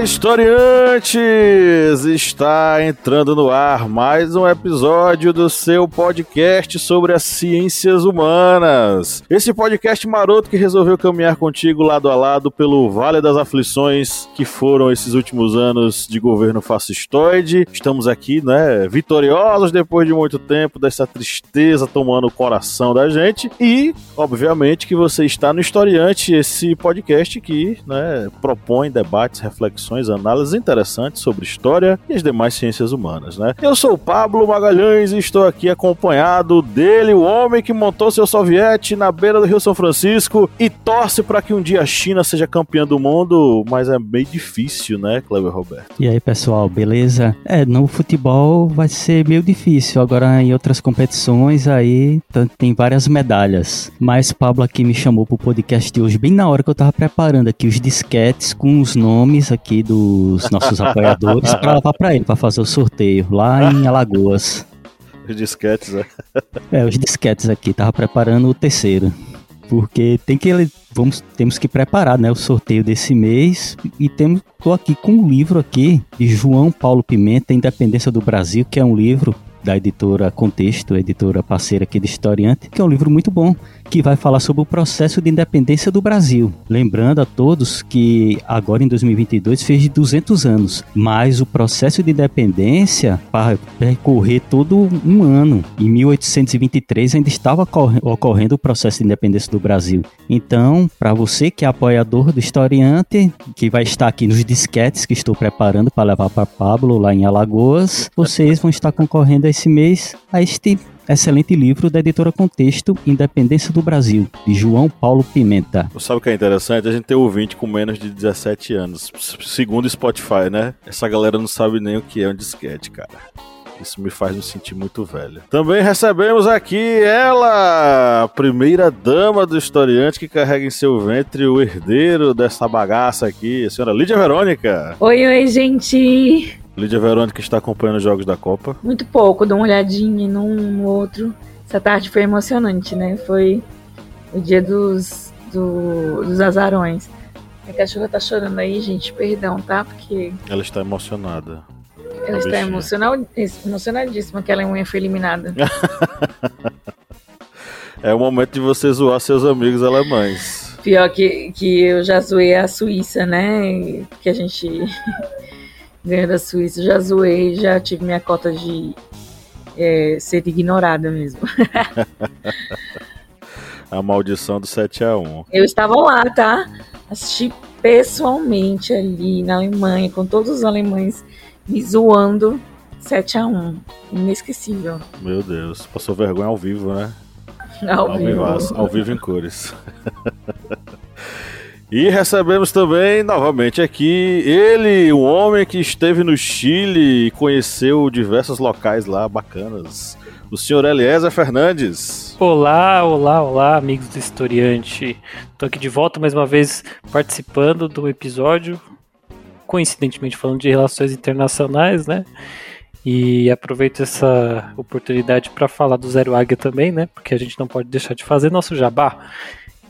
Reverber. historiantes! Está entrando no ar mais um episódio do seu podcast sobre as ciências humanas. Esse podcast maroto que resolveu caminhar contigo lado a lado pelo Vale das Aflições que foram esses últimos anos de governo fascistoide. Estamos aqui, né, vitoriosos depois de muito tempo dessa tristeza tomando o coração da gente e, obviamente, que você está no Historiante, esse podcast que, né, propõe debates, reflexões, análises interessantes sobre história e as demais ciências humanas, né? Eu sou o Pablo Magalhães e estou aqui acompanhado dele, o homem que montou seu soviete na beira do Rio São Francisco e torce para que um dia a China seja campeã do mundo, mas é meio difícil, né, Cleber Roberto? E aí, pessoal, beleza? É, no futebol vai ser meio difícil, agora em outras competições aí tem várias medalhas. Mas Pablo aqui me chamou pro podcast de hoje, bem na hora que eu tava preparando aqui os disquetes com os nomes aqui dos nossos apoiadores para levar para ele, para fazer o sorteio lá em Alagoas. Os disquetes, né? É, os disquetes aqui, tava preparando o terceiro. Porque tem que vamos temos que preparar, né, o sorteio desse mês e temos tô aqui com um livro aqui de João Paulo Pimenta, Independência do Brasil, que é um livro da editora Contexto, editora parceira aqui de Historiante, que é um livro muito bom, que vai falar sobre o processo de independência do Brasil. Lembrando a todos que agora em 2022 fez 200 anos, mas o processo de independência para percorrer todo um ano. Em 1823 ainda estava ocorrendo o processo de independência do Brasil. Então, para você que é apoiador do Historiante, que vai estar aqui nos disquetes que estou preparando para levar para Pablo lá em Alagoas, vocês vão estar concorrendo esse mês a este excelente livro da editora Contexto, Independência do Brasil, de João Paulo Pimenta. Sabe o que é interessante? A gente tem ouvinte com menos de 17 anos. Segundo o Spotify, né? Essa galera não sabe nem o que é um disquete, cara. Isso me faz me sentir muito velho. Também recebemos aqui ela, a primeira dama do historiante que carrega em seu ventre o herdeiro dessa bagaça aqui, a senhora Lídia Verônica. Oi, oi, gente. Lídia Verônica está acompanhando os jogos da Copa? Muito pouco, dou uma olhadinha num no outro. Essa tarde foi emocionante, né? Foi o dia dos, do, dos azarões. A cachorra tá chorando aí, gente, perdão, tá? Porque. Ela está emocionada. Ela está emocional, emocionadíssima que ela unha foi eliminada. é o momento de você zoar seus amigos alemães. Pior que, que eu já zoei a Suíça, né? Que a gente ganhou da Suíça. Já zoei, já tive minha cota de é, ser ignorada mesmo. a maldição do 7 a 1 Eu estava lá, tá? Assisti pessoalmente ali na Alemanha, com todos os alemães me zoando 7 a 1 Inesquecível. Meu Deus, passou vergonha ao vivo, né? Ao, ao vivo. ao vivo em cores. E recebemos também, novamente aqui, ele, um homem que esteve no Chile e conheceu diversos locais lá bacanas. O senhor Eliezer Fernandes. Olá, olá, olá, amigos do Historiante. Estou aqui de volta mais uma vez participando do episódio, coincidentemente falando de relações internacionais, né? E aproveito essa oportunidade para falar do Zero Águia também, né? Porque a gente não pode deixar de fazer nosso jabá.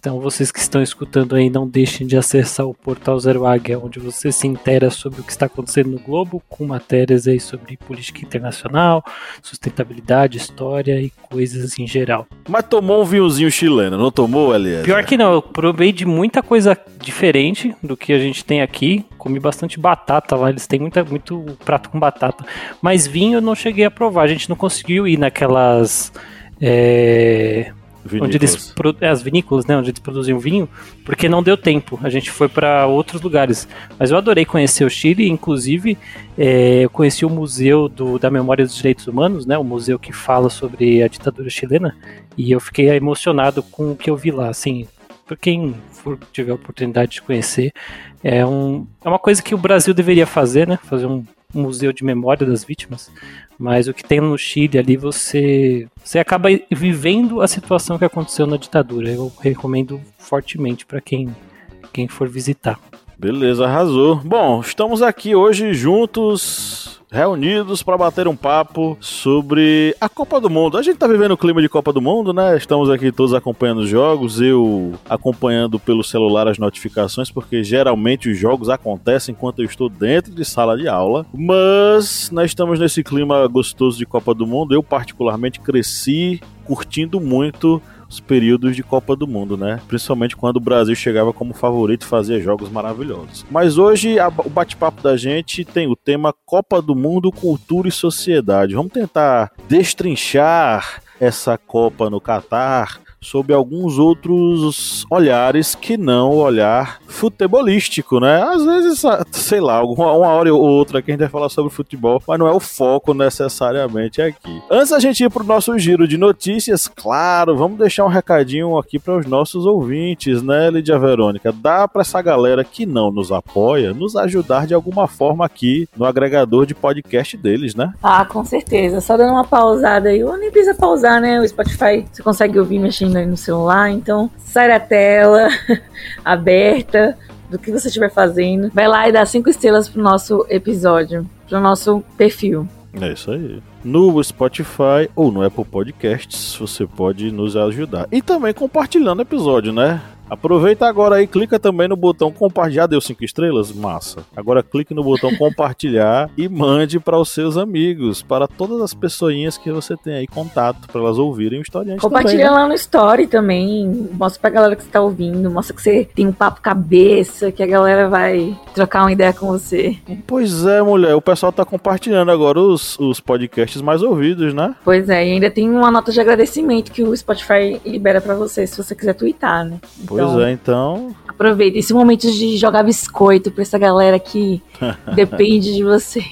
Então, vocês que estão escutando aí, não deixem de acessar o portal Zero Águia, onde você se intera sobre o que está acontecendo no globo, com matérias aí sobre política internacional, sustentabilidade, história e coisas em geral. Mas tomou um vinhozinho chileno, não tomou, Elias? Pior que não, eu provei de muita coisa diferente do que a gente tem aqui. Comi bastante batata lá, eles têm muita, muito prato com batata. Mas vinho eu não cheguei a provar, a gente não conseguiu ir naquelas. É, Vinícolas. onde eles é, as vinícolas, né, onde eles produziam vinho, porque não deu tempo. A gente foi para outros lugares. Mas eu adorei conhecer o Chile, inclusive é, eu conheci o museu do, da memória dos direitos humanos, né, o museu que fala sobre a ditadura chilena, e eu fiquei emocionado com o que eu vi lá. Assim, para quem for, tiver a oportunidade de conhecer, é, um, é uma coisa que o Brasil deveria fazer, né, fazer um museu de memória das vítimas, mas o que tem no Chile ali você Você acaba vivendo a situação que aconteceu na ditadura. Eu recomendo fortemente para quem, quem for visitar. Beleza, arrasou. Bom, estamos aqui hoje juntos reunidos para bater um papo sobre a Copa do Mundo. A gente tá vivendo o clima de Copa do Mundo, né? Estamos aqui todos acompanhando os jogos, eu acompanhando pelo celular as notificações, porque geralmente os jogos acontecem enquanto eu estou dentro de sala de aula. Mas nós estamos nesse clima gostoso de Copa do Mundo. Eu particularmente cresci curtindo muito os períodos de Copa do Mundo, né? Principalmente quando o Brasil chegava como favorito e fazia jogos maravilhosos. Mas hoje a, o bate-papo da gente tem o tema Copa do Mundo, Cultura e Sociedade. Vamos tentar destrinchar essa Copa no Catar sob alguns outros olhares que não o olhar futebolístico, né? Às vezes, sei lá, uma, hora ou outra que a gente vai falar sobre futebol, mas não é o foco necessariamente aqui. Antes da gente ir pro nosso giro de notícias, claro, vamos deixar um recadinho aqui para os nossos ouvintes, né, Lídia Verônica? Dá para essa galera que não nos apoia nos ajudar de alguma forma aqui no agregador de podcast deles, né? Ah, com certeza. Só dando uma pausada aí. Ou nem precisa pausar, né? O Spotify você consegue ouvir mexendo aí no celular, então sai da tela aberta do que você estiver fazendo. Vai lá e dá cinco estrelas pro nosso episódio, pro nosso perfil. É isso aí. No Spotify ou no Apple Podcasts, você pode nos ajudar. E também compartilhando o episódio, né? Aproveita agora aí, clica também no botão compartilhar. Deu cinco estrelas? Massa. Agora clique no botão compartilhar e mande para os seus amigos, para todas as pessoinhas que você tem aí contato, para elas ouvirem o historiante Compartilha também, né? lá no story também. Mostra pra galera que você tá ouvindo. Mostra que você tem um papo cabeça, que a galera vai trocar uma ideia com você. Pois é, mulher. O pessoal tá compartilhando agora os, os podcasts mais ouvidos, né? Pois é, e ainda tem uma nota de agradecimento que o Spotify libera para você, se você quiser twittar, né? Pois Pois então, é, então. Aproveita esse momento de jogar biscoito pra essa galera que depende de você.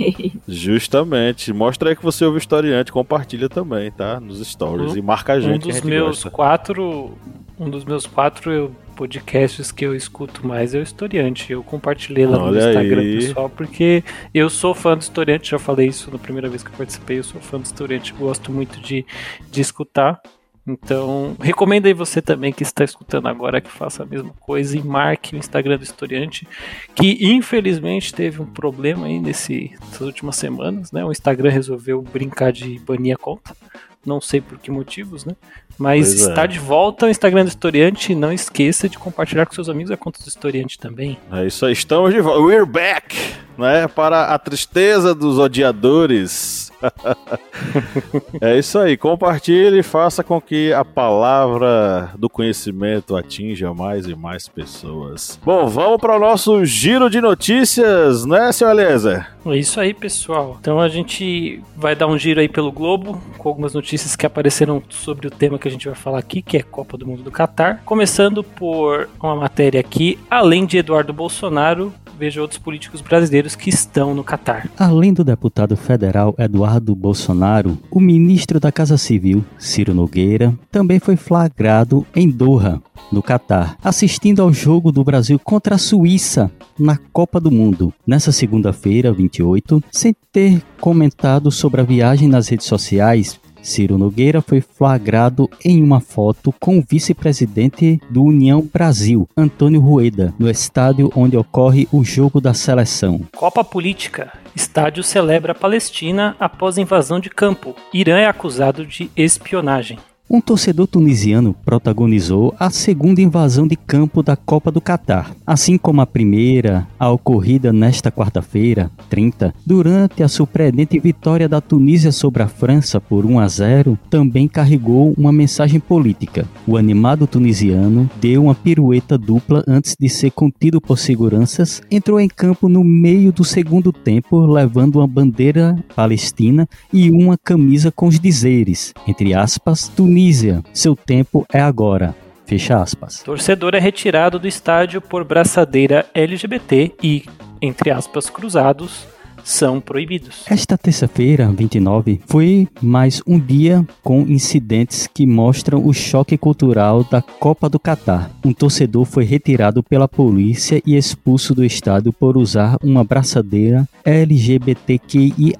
Justamente. Mostra aí que você ouve o historiante, compartilha também, tá? Nos stories um, e marca a gente. Um dos meus gosta. quatro. Um dos meus quatro podcasts que eu escuto mais é o Historiante. Eu compartilhei lá Olha no Instagram aí. pessoal, porque eu sou fã do Historiante, já falei isso na primeira vez que eu participei, eu sou fã do Historiante, gosto muito de, de escutar. Então, recomendo aí você também que está escutando agora que faça a mesma coisa e marque o Instagram do historiante, que infelizmente teve um problema aí nesse, nessas últimas semanas, né? O Instagram resolveu brincar de banir a conta. Não sei por que motivos, né? Mas pois está é. de volta o Instagram do Historiante. Não esqueça de compartilhar com seus amigos a conta do Historiante também. É isso aí, estamos de volta. We're back! Né? Para a tristeza dos odiadores é isso aí. Compartilhe e faça com que a palavra do conhecimento atinja mais e mais pessoas. Bom, vamos para o nosso giro de notícias, né, seu Eliezer? É isso aí, pessoal. Então a gente vai dar um giro aí pelo globo com algumas notícias que apareceram sobre o tema que a gente vai falar aqui, que é Copa do Mundo do Catar. Começando por uma matéria aqui, além de Eduardo Bolsonaro, veja outros políticos brasileiros que estão no Catar. Além do deputado federal Eduardo Bolsonaro, o ministro da Casa Civil, Ciro Nogueira, também foi flagrado em Doha, no Catar, assistindo ao jogo do Brasil contra a Suíça na Copa do Mundo, nessa segunda-feira, 28, sem ter comentado sobre a viagem nas redes sociais, Ciro Nogueira foi flagrado em uma foto com o vice-presidente do União Brasil, Antônio Rueda, no estádio onde ocorre o jogo da seleção. Copa Política. Estádio celebra a Palestina após invasão de campo. Irã é acusado de espionagem. Um torcedor tunisiano protagonizou a segunda invasão de campo da Copa do Catar, assim como a primeira, a ocorrida nesta quarta-feira, 30, durante a surpreendente vitória da Tunísia sobre a França por 1 a 0, também carregou uma mensagem política. O animado tunisiano deu uma pirueta dupla antes de ser contido por seguranças, entrou em campo no meio do segundo tempo levando uma bandeira palestina e uma camisa com os dizeres, entre aspas, Tunísia Tunísia, seu tempo é agora. Fecha aspas. Torcedor é retirado do estádio por braçadeira LGBT e, entre aspas, cruzados, são proibidos. Esta terça-feira, 29, foi mais um dia com incidentes que mostram o choque cultural da Copa do Catar. Um torcedor foi retirado pela polícia e expulso do estádio por usar uma braçadeira LGBTQIA+,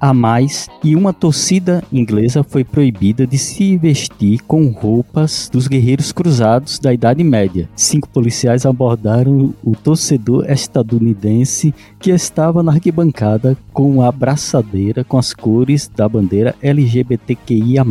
e uma torcida inglesa foi proibida de se vestir com roupas dos guerreiros cruzados da Idade Média. Cinco policiais abordaram o torcedor estadunidense que estava na arquibancada com a braçadeira com as cores da bandeira LGBTQIA+.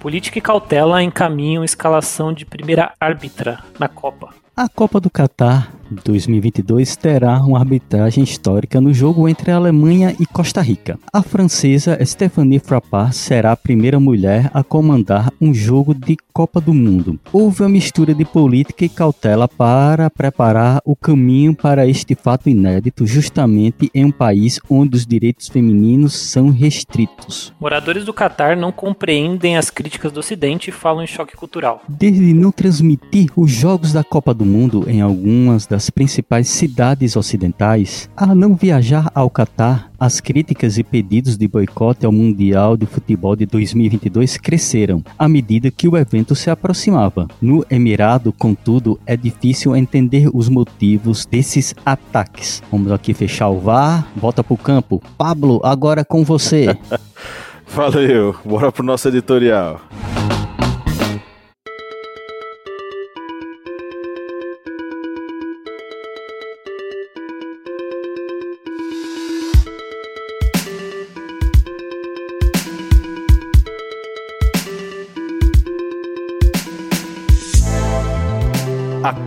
Política e cautela encaminham escalação de primeira árbitra na Copa. A Copa do Catar 2022 terá uma arbitragem histórica no jogo entre a Alemanha e Costa Rica. A francesa Stéphanie Frappart será a primeira mulher a comandar um jogo de Copa do Mundo. Houve uma mistura de política e cautela para preparar o caminho para este fato inédito, justamente em um país onde os direitos femininos são restritos. Moradores do Catar não compreendem as críticas do Ocidente e falam em choque cultural. Desde não transmitir os jogos da Copa do Mundo em algumas das principais cidades ocidentais, a não viajar ao Catar, as críticas e pedidos de boicote ao Mundial de Futebol de 2022 cresceram à medida que o evento se aproximava. No Emirado, contudo, é difícil entender os motivos desses ataques. Vamos aqui fechar o VAR, volta pro campo. Pablo, agora com você. Valeu, bora pro nosso editorial.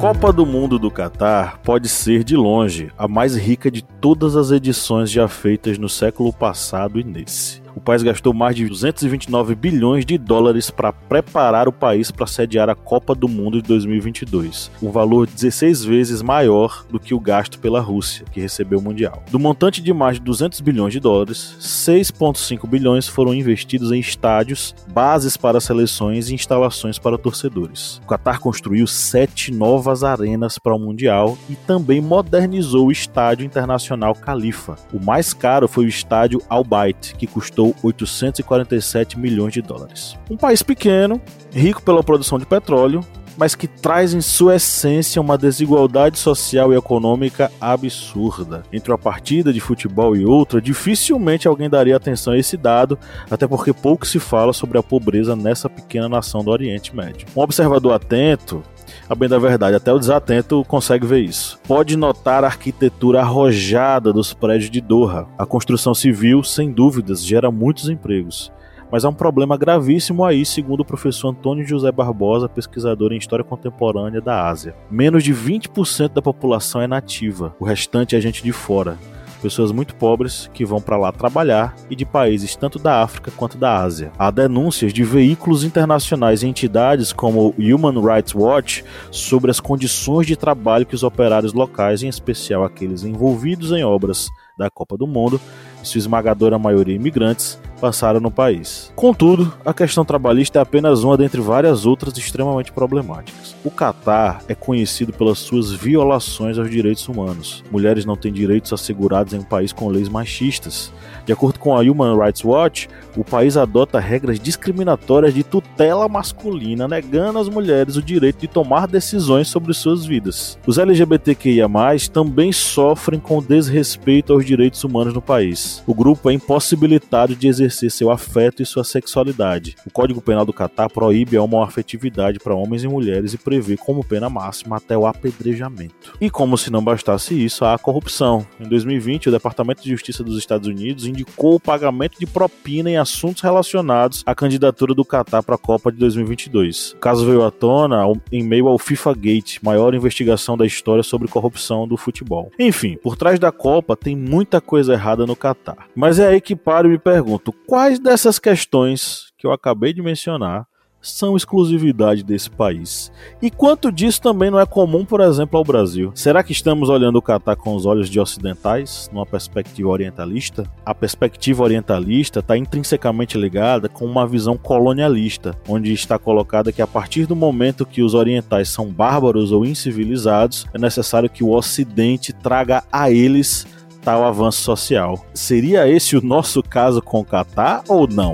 Copa do Mundo do Catar pode ser, de longe, a mais rica de todas as edições já feitas no século passado e nesse o país gastou mais de 229 bilhões de dólares para preparar o país para sediar a Copa do Mundo de 2022, um valor 16 vezes maior do que o gasto pela Rússia, que recebeu o Mundial. Do montante de mais de 200 bilhões de dólares, 6,5 bilhões foram investidos em estádios, bases para seleções e instalações para torcedores. O Qatar construiu sete novas arenas para o Mundial e também modernizou o Estádio Internacional Khalifa. O mais caro foi o estádio Al Bayt, que custou custou 847 milhões de dólares. Um país pequeno, rico pela produção de petróleo, mas que traz em sua essência uma desigualdade social e econômica absurda. Entre uma partida de futebol e outra, dificilmente alguém daria atenção a esse dado, até porque pouco se fala sobre a pobreza nessa pequena nação do Oriente Médio. Um observador atento a bem da verdade, até o desatento consegue ver isso. Pode notar a arquitetura arrojada dos prédios de Doha. A construção civil, sem dúvidas, gera muitos empregos. Mas há um problema gravíssimo aí, segundo o professor Antônio José Barbosa, pesquisador em História Contemporânea da Ásia. Menos de 20% da população é nativa, o restante é gente de fora pessoas muito pobres que vão para lá trabalhar e de países tanto da África quanto da Ásia. Há denúncias de veículos internacionais e entidades como o Human Rights Watch sobre as condições de trabalho que os operários locais, em especial aqueles envolvidos em obras da Copa do Mundo, sua esmagadora maioria imigrantes, passaram no país. Contudo, a questão trabalhista é apenas uma dentre várias outras extremamente problemáticas. O Catar é conhecido pelas suas violações aos direitos humanos. Mulheres não têm direitos assegurados em um país com leis machistas. De acordo com a Human Rights Watch, o país adota regras discriminatórias de tutela masculina, negando às mulheres o direito de tomar decisões sobre suas vidas. Os LGBTQIA+, também sofrem com desrespeito aos direitos humanos no país. O grupo é impossibilitado de exercer seu afeto e sua sexualidade. O Código Penal do Catar proíbe a homoafetividade para homens e mulheres e prevê como pena máxima até o apedrejamento. E como se não bastasse isso, há a corrupção. Em 2020, o Departamento de Justiça dos Estados Unidos indicou o pagamento de propina em assuntos relacionados à candidatura do Catar para a Copa de 2022. O caso veio à tona em meio ao FIFA Gate, maior investigação da história sobre corrupção do futebol. Enfim, por trás da Copa tem muita coisa errada no Catar. Mas é aí que paro e me pergunto, quais dessas questões que eu acabei de mencionar são exclusividade desse país. E quanto disso também não é comum, por exemplo, ao Brasil. Será que estamos olhando o Catar com os olhos de ocidentais, numa perspectiva orientalista? A perspectiva orientalista está intrinsecamente ligada com uma visão colonialista, onde está colocada que a partir do momento que os orientais são bárbaros ou incivilizados, é necessário que o ocidente traga a eles tal avanço social. Seria esse o nosso caso com o Catar ou não?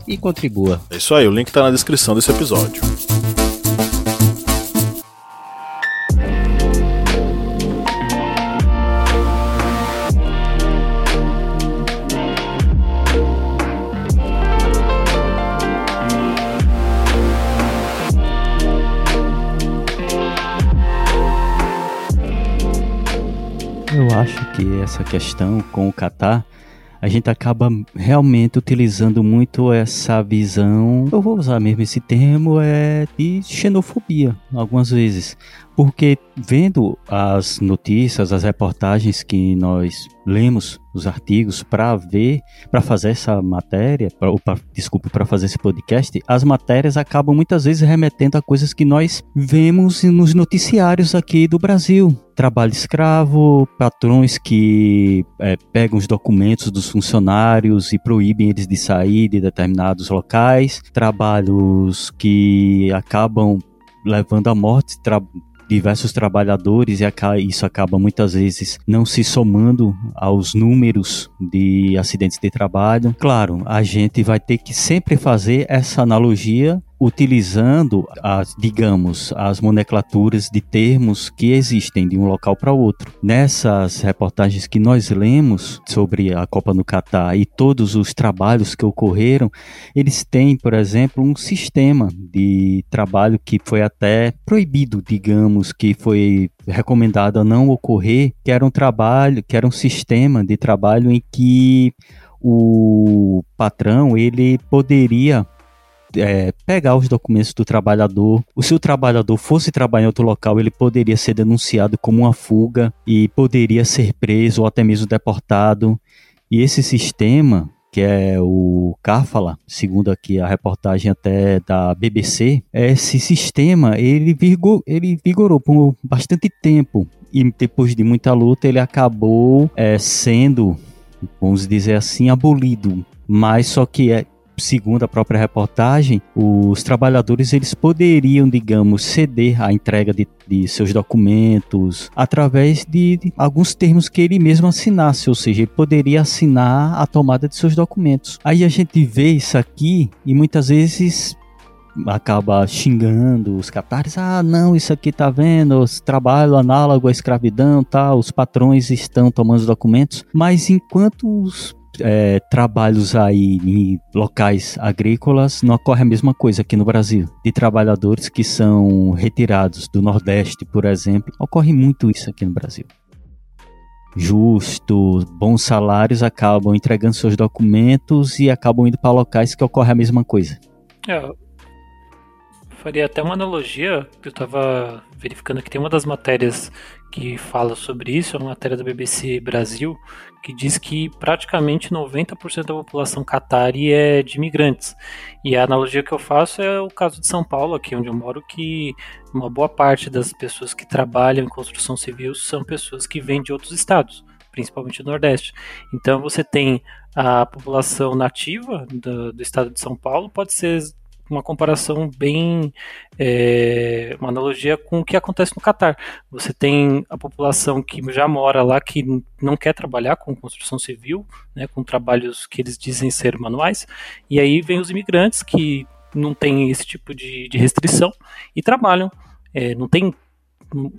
e contribua. É isso aí, o link está na descrição desse episódio. Eu acho que essa questão com o Catar, a gente acaba realmente utilizando muito essa visão, eu vou usar mesmo esse termo, é de xenofobia, algumas vezes. Porque vendo as notícias, as reportagens que nós lemos, os artigos, para ver, para fazer essa matéria, pra, ou pra, desculpe, para fazer esse podcast, as matérias acabam muitas vezes remetendo a coisas que nós vemos nos noticiários aqui do Brasil. Trabalho escravo, patrões que é, pegam os documentos dos funcionários e proíbem eles de sair de determinados locais, trabalhos que acabam levando à morte, diversos trabalhadores e isso acaba muitas vezes não se somando aos números de acidentes de trabalho. Claro, a gente vai ter que sempre fazer essa analogia utilizando as, digamos, as nomenclaturas de termos que existem de um local para outro. Nessas reportagens que nós lemos sobre a Copa no Catar e todos os trabalhos que ocorreram, eles têm, por exemplo, um sistema de trabalho que foi até proibido, digamos, que foi recomendado a não ocorrer, que era um trabalho, que era um sistema de trabalho em que o patrão ele poderia é, pegar os documentos do trabalhador. Se o trabalhador fosse trabalhar em outro local, ele poderia ser denunciado como uma fuga e poderia ser preso ou até mesmo deportado. E esse sistema, que é o Kafala, segundo aqui a reportagem até da BBC, esse sistema ele, vigor, ele vigorou por bastante tempo e depois de muita luta ele acabou é, sendo, vamos dizer assim, abolido. Mas só que é, segundo a própria reportagem, os trabalhadores eles poderiam, digamos, ceder a entrega de, de seus documentos através de, de, alguns termos que ele mesmo assinasse, ou seja, ele poderia assinar a tomada de seus documentos. Aí a gente vê isso aqui e muitas vezes acaba xingando os captares, ah, não, isso aqui tá vendo, trabalho análogo à escravidão, tá, os patrões estão tomando os documentos, mas enquanto os é, trabalhos aí em locais agrícolas, não ocorre a mesma coisa aqui no Brasil. De trabalhadores que são retirados do Nordeste, por exemplo, ocorre muito isso aqui no Brasil. Justo, bons salários acabam entregando seus documentos e acabam indo para locais que ocorre a mesma coisa. É, faria até uma analogia, eu estava verificando que tem uma das matérias que fala sobre isso, é uma matéria da BBC Brasil, que diz que praticamente 90% da população catari é de imigrantes. E a analogia que eu faço é o caso de São Paulo, aqui onde eu moro, que uma boa parte das pessoas que trabalham em construção civil são pessoas que vêm de outros estados, principalmente do Nordeste. Então você tem a população nativa do, do estado de São Paulo, pode ser uma comparação bem. É, uma analogia com o que acontece no Catar. Você tem a população que já mora lá, que não quer trabalhar com construção civil, né, com trabalhos que eles dizem ser manuais, e aí vem os imigrantes que não têm esse tipo de, de restrição e trabalham. É, não tem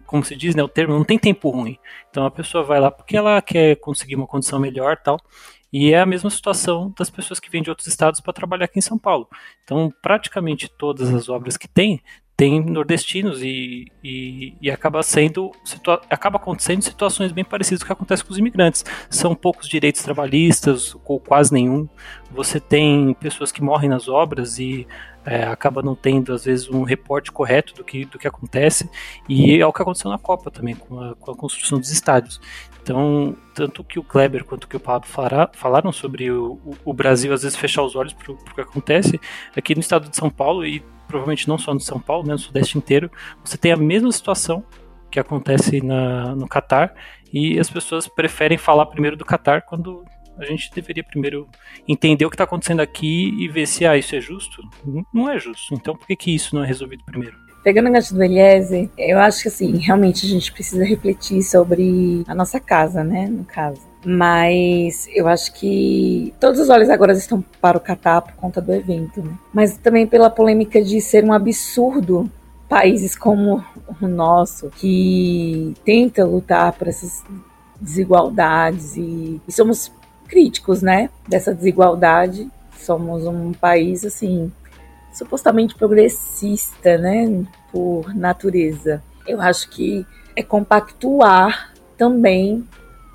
como se diz, né, o termo, não tem tempo ruim. Então a pessoa vai lá porque ela quer conseguir uma condição melhor tal. E é a mesma situação das pessoas que vêm de outros estados para trabalhar aqui em São Paulo. Então, praticamente todas as obras que tem, tem nordestinos e, e, e acaba sendo acaba acontecendo situações bem parecidas com o que acontece com os imigrantes. São poucos direitos trabalhistas, ou quase nenhum. Você tem pessoas que morrem nas obras e é, acaba não tendo, às vezes, um reporte correto do que, do que acontece, e é o que aconteceu na Copa também, com a, com a construção dos estádios. Então, tanto que o Kleber quanto que o Pablo falaram sobre o, o Brasil, às vezes, fechar os olhos para o que acontece, aqui no estado de São Paulo, e provavelmente não só no São Paulo, né, no Sudeste inteiro, você tem a mesma situação que acontece na, no Catar, e as pessoas preferem falar primeiro do Catar quando a gente deveria primeiro entender o que está acontecendo aqui e ver se ah, isso é justo. Não é justo. Então por que, que isso não é resolvido primeiro? Pegando o gancho do Eliezer, eu acho que assim, realmente a gente precisa refletir sobre a nossa casa, né? No caso. Mas eu acho que todos os olhos agora estão para o Catar por conta do evento, né? Mas também pela polêmica de ser um absurdo países como o nosso, que tenta lutar por essas desigualdades e, e somos críticos, né, dessa desigualdade. Somos um país assim supostamente progressista, né, por natureza. Eu acho que é compactuar também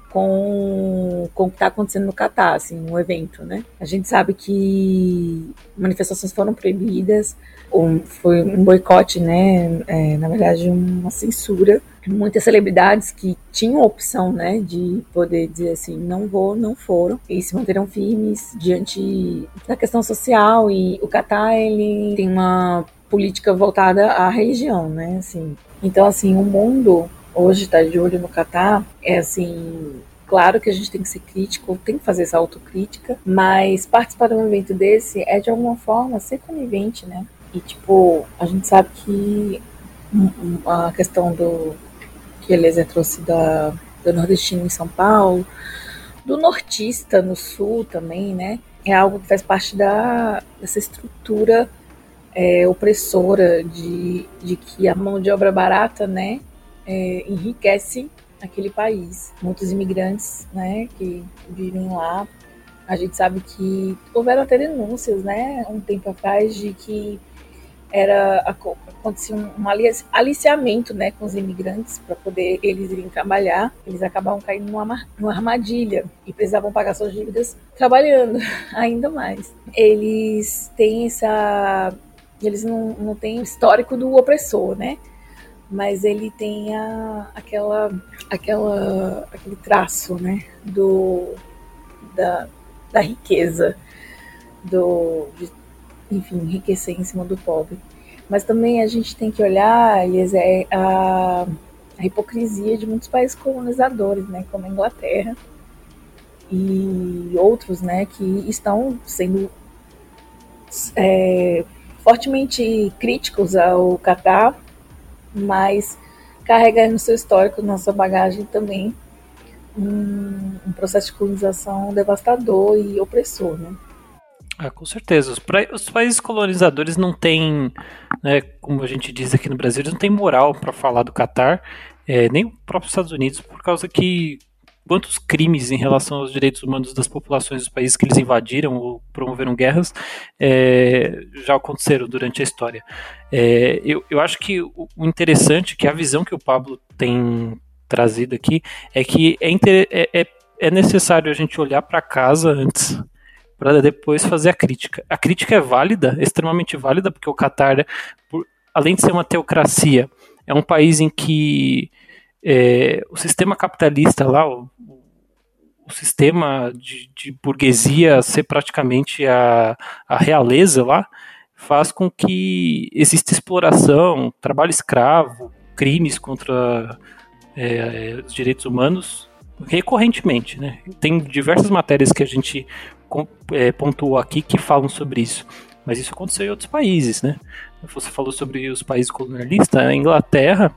com, com o que está acontecendo no Catar, assim, um evento, né? A gente sabe que manifestações foram proibidas, um, foi um boicote, né? É, na verdade, uma censura. Muitas celebridades que tinham a opção, né, de poder dizer assim, não vou, não foram, e se manteram firmes diante da questão social. E o Catar, ele tem uma política voltada à religião, né? Assim, então, assim, o mundo hoje está de olho no Catar é assim. Claro que a gente tem que ser crítico, tem que fazer essa autocrítica, mas participar de um evento desse é de alguma forma ser conivente, né? E, tipo, a gente sabe que a questão do que Eliezer trouxe da, do nordestino em São Paulo, do nortista no sul também, né? É algo que faz parte da, dessa estrutura é, opressora de, de que a mão de obra barata, né, é, enriquece aquele país. Muitos imigrantes, né, que vivem lá. A gente sabe que houveram até denúncias, né, um tempo atrás de que era acontecia um aliciamento né, com os imigrantes para poder eles irem trabalhar. Eles acabavam caindo numa, numa armadilha e precisavam pagar suas dívidas trabalhando ainda mais. Eles têm essa. Eles não, não têm o histórico do opressor, né? Mas ele tem a, aquela, aquela, aquele traço, né? Do, da, da riqueza, do, de enfim, enriquecer em cima do pobre. Mas também a gente tem que olhar, é a, a hipocrisia de muitos países colonizadores, né, como a Inglaterra e outros, né, que estão sendo é, fortemente críticos ao Catar, mas carregando no seu histórico, na sua bagagem também um, um processo de colonização devastador e opressor, né? Ah, com certeza. Os, pra... os, países colonizadores não têm, né, como a gente diz aqui no Brasil, eles não têm moral para falar do Catar, é, nem o próprio Estados Unidos, por causa que quantos crimes em relação aos direitos humanos das populações dos países que eles invadiram ou promoveram guerras é, já aconteceram durante a história. É, eu, eu acho que o interessante, que a visão que o Pablo tem trazido aqui, é que é, é, é, é necessário a gente olhar para casa antes para depois fazer a crítica. A crítica é válida, extremamente válida, porque o Catar, além de ser uma teocracia, é um país em que é, o sistema capitalista lá, o, o sistema de, de, burguesia ser praticamente a, a realeza lá, faz com que exista exploração, trabalho escravo, crimes contra é, os direitos humanos recorrentemente, né? Tem diversas matérias que a gente é, pontuou aqui que falam sobre isso. Mas isso aconteceu em outros países, né? Você falou sobre os países colonialistas, a Inglaterra,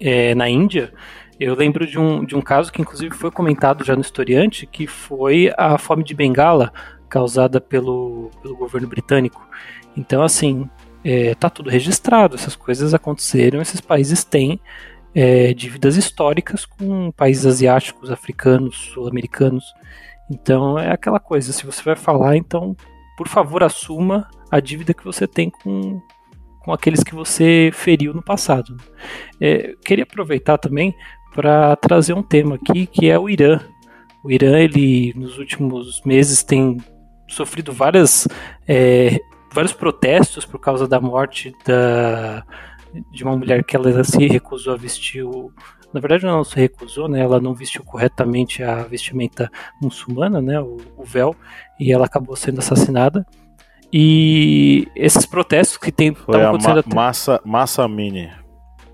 é, na Índia, eu lembro de um, de um caso que inclusive foi comentado já no historiante, que foi a fome de Bengala causada pelo, pelo governo britânico. Então, assim, é, tá tudo registrado, essas coisas aconteceram, esses países têm é, dívidas históricas com países asiáticos, africanos, sul-americanos. Então é aquela coisa, se você vai falar, então por favor assuma a dívida que você tem com, com aqueles que você feriu no passado. É, queria aproveitar também para trazer um tema aqui que é o Irã. O Irã, ele nos últimos meses tem sofrido várias, é, vários protestos por causa da morte da, de uma mulher que ela se recusou a vestir o, na verdade não se recusou, né? Ela não vestiu corretamente a vestimenta muçulmana, né? O, o, véu e ela acabou sendo assassinada. E esses protestos que tem Foi a ma até... Massa Massa Mini.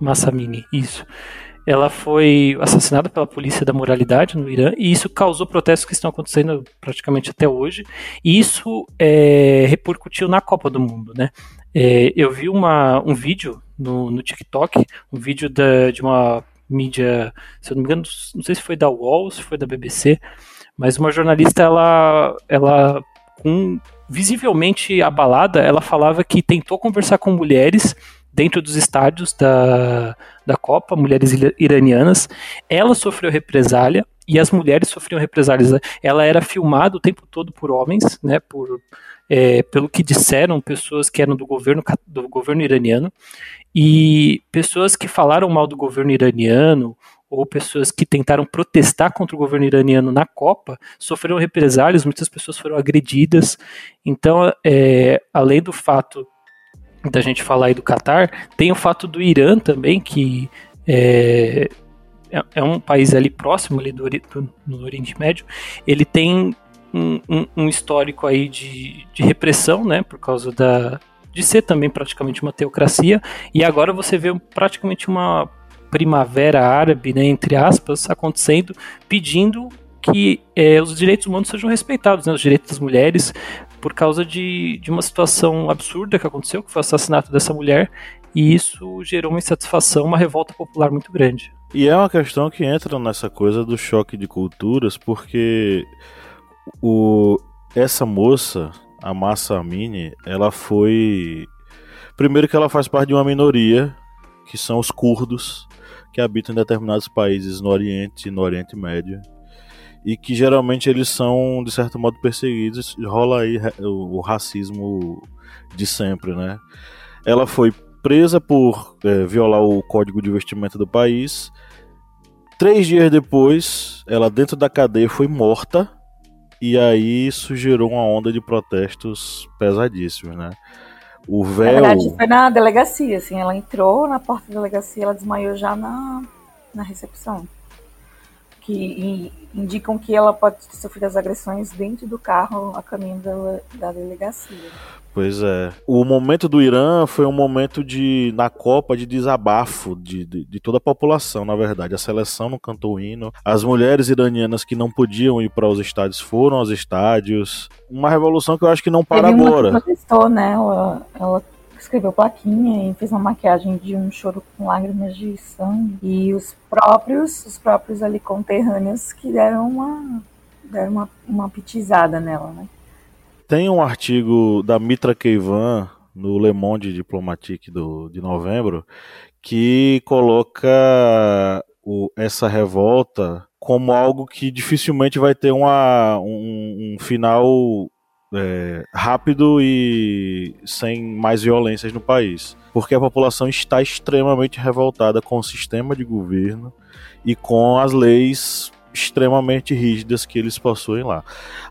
Massa Mini, isso ela foi assassinada pela polícia da moralidade no Irã e isso causou protestos que estão acontecendo praticamente até hoje e isso é, repercutiu na Copa do Mundo, né? É, eu vi uma, um vídeo no, no TikTok, um vídeo da, de uma mídia, se eu não me engano, não sei se foi da UOL, se foi da BBC, mas uma jornalista, ela, ela com, visivelmente abalada, ela falava que tentou conversar com mulheres dentro dos estádios da, da Copa, mulheres iranianas. Ela sofreu represália e as mulheres sofriam represálias. Ela era filmada o tempo todo por homens, né, por, é, pelo que disseram pessoas que eram do governo, do governo iraniano, e pessoas que falaram mal do governo iraniano ou pessoas que tentaram protestar contra o governo iraniano na Copa sofreram represálias, muitas pessoas foram agredidas. Então, é, além do fato da gente falar aí do Catar, tem o fato do Irã também, que é, é, é um país ali próximo ali do, do Oriente Médio, ele tem um, um, um, histórico aí de, de repressão, né, por causa da, de ser também praticamente uma teocracia, e agora você vê praticamente uma primavera árabe, né, entre aspas, acontecendo, pedindo que é, os direitos humanos sejam respeitados, né, os direitos das mulheres, por causa de, de uma situação absurda que aconteceu, que foi o assassinato dessa mulher, e isso gerou uma insatisfação, uma revolta popular muito grande. E é uma questão que entra nessa coisa do choque de culturas, porque o, essa moça, a Massa Amini, ela foi. Primeiro, que ela faz parte de uma minoria, que são os curdos, que habitam em determinados países no Oriente e no Oriente Médio e que geralmente eles são de certo modo perseguidos, rola aí o racismo de sempre, né? Ela foi presa por é, violar o código de vestimenta do país. Três dias depois, ela dentro da cadeia foi morta e aí isso gerou uma onda de protestos pesadíssimos, né? O véu. Na verdade, foi na delegacia, assim, ela entrou na porta da delegacia, ela desmaiou já na, na recepção que indicam que ela pode sofrer as agressões dentro do carro a caminho da, da delegacia. Pois é. O momento do Irã foi um momento de, na Copa, de desabafo de, de, de, toda a população, na verdade. A seleção não cantou o hino. As mulheres iranianas que não podiam ir para os estádios foram aos estádios. Uma revolução que eu acho que não para Teve agora. Que protestou, né? Ela, ela escreveu plaquinha e fez uma maquiagem de um choro com lágrimas de sangue. E os próprios, os próprios ali conterrâneos que deram uma, deram uma, uma pitizada nela, né? Tem um artigo da Mitra Keivan no Le Monde Diplomatique do, de novembro que coloca o, essa revolta como algo que dificilmente vai ter uma, um, um final é, rápido e sem mais violências no país. Porque a população está extremamente revoltada com o sistema de governo e com as leis extremamente rígidas que eles possuem lá.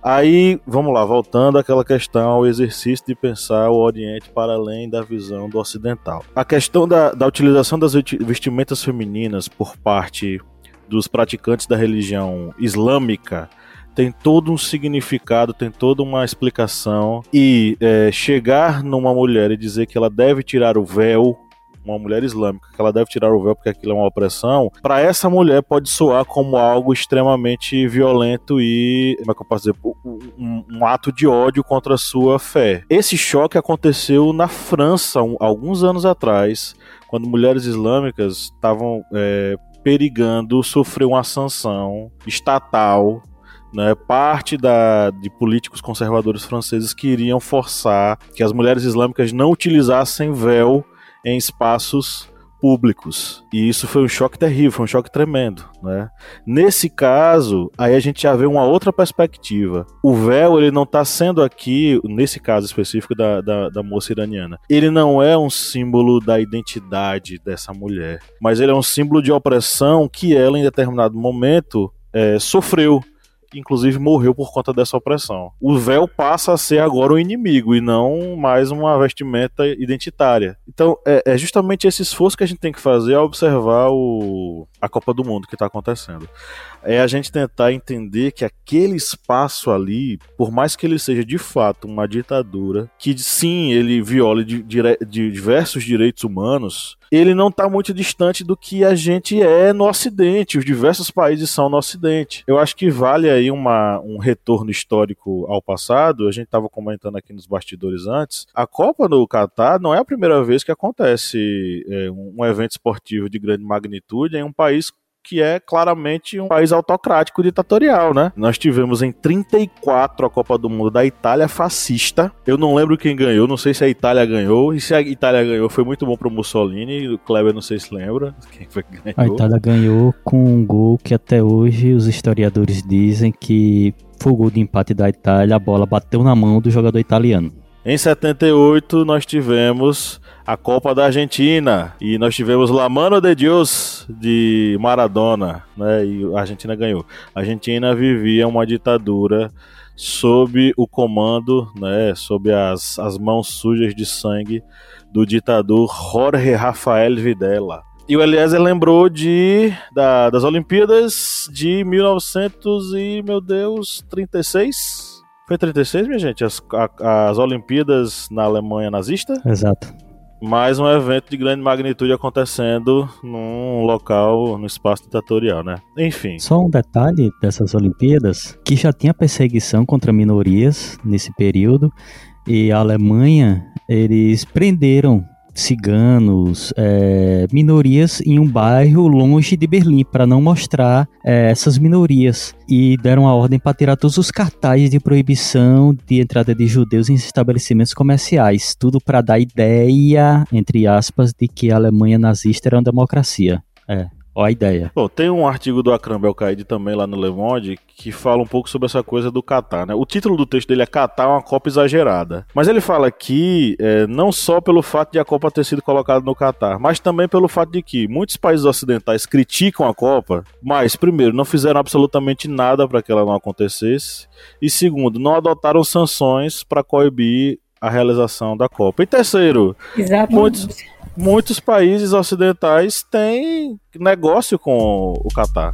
Aí, vamos lá, voltando àquela questão, ao exercício de pensar o Oriente para além da visão do Ocidental. A questão da, da utilização das vestimentas femininas por parte dos praticantes da religião islâmica tem todo um significado, tem toda uma explicação. E é, chegar numa mulher e dizer que ela deve tirar o véu uma mulher islâmica, que ela deve tirar o véu porque aquilo é uma opressão, para essa mulher pode soar como algo extremamente violento e, como é que eu posso dizer, um, um ato de ódio contra a sua fé. Esse choque aconteceu na França um, alguns anos atrás, quando mulheres islâmicas estavam é, perigando sofrer uma sanção estatal né, parte da, de políticos conservadores franceses queriam forçar que as mulheres islâmicas não utilizassem véu em espaços públicos. E isso foi um choque terrível, foi um choque tremendo, né? Nesse caso, aí a gente já vê uma outra perspectiva. O véu, ele não está sendo aqui, nesse caso específico da, da, da moça iraniana, ele não é um símbolo da identidade dessa mulher, mas ele é um símbolo de opressão que ela, em determinado momento, é, sofreu inclusive morreu por conta dessa opressão. O véu passa a ser agora o inimigo e não mais uma vestimenta identitária. Então é, é justamente esse esforço que a gente tem que fazer ao observar o, a Copa do Mundo que está acontecendo. É a gente tentar entender que aquele espaço ali, por mais que ele seja de fato uma ditadura, que sim, ele viola de, de, de diversos direitos humanos, ele não está muito distante do que a gente é no Ocidente. Os diversos países são no Ocidente. Eu acho que vale aí uma, um retorno histórico ao passado. A gente estava comentando aqui nos bastidores antes. A Copa no Catar não é a primeira vez que acontece é, um evento esportivo de grande magnitude em um país que é claramente um país autocrático ditatorial, né? Nós tivemos em 34 a Copa do Mundo da Itália fascista. Eu não lembro quem ganhou, não sei se a Itália ganhou. E se a Itália ganhou, foi muito bom pro Mussolini. O Kleber não sei se lembra quem foi que ganhou. A Itália ganhou com um gol que até hoje os historiadores dizem que foi o gol de empate da Itália, a bola bateu na mão do jogador italiano. Em 78 nós tivemos a Copa da Argentina e nós tivemos La Mano de Dios de Maradona, né? E a Argentina ganhou. A Argentina vivia uma ditadura sob o comando, né, sob as, as mãos sujas de sangue do ditador Jorge Rafael Videla. E o Eliezer lembrou de da, das Olimpíadas de 1900 e, meu Deus, 36? Foi 36, minha gente? As, a, as Olimpíadas na Alemanha nazista? Exato mais um evento de grande magnitude acontecendo num local, no espaço ditatorial, né? Enfim. Só um detalhe dessas Olimpíadas, que já tinha perseguição contra minorias nesse período, e a Alemanha, eles prenderam ciganos, é, minorias em um bairro longe de Berlim, para não mostrar é, essas minorias. E deram a ordem para tirar todos os cartazes de proibição de entrada de judeus em estabelecimentos comerciais. Tudo para dar ideia, entre aspas, de que a Alemanha nazista era uma democracia. É, Ó a ideia. Bom, tem um artigo do Akram Belkaid também lá no Le Monde que fala um pouco sobre essa coisa do Catar, né? O título do texto dele é Catar uma Copa exagerada. Mas ele fala aqui é, não só pelo fato de a Copa ter sido colocada no Catar, mas também pelo fato de que muitos países ocidentais criticam a Copa, mas primeiro não fizeram absolutamente nada para que ela não acontecesse e segundo não adotaram sanções para coibir a realização da Copa. E terceiro, Exatamente. muitos muitos países ocidentais têm negócio com o Catar.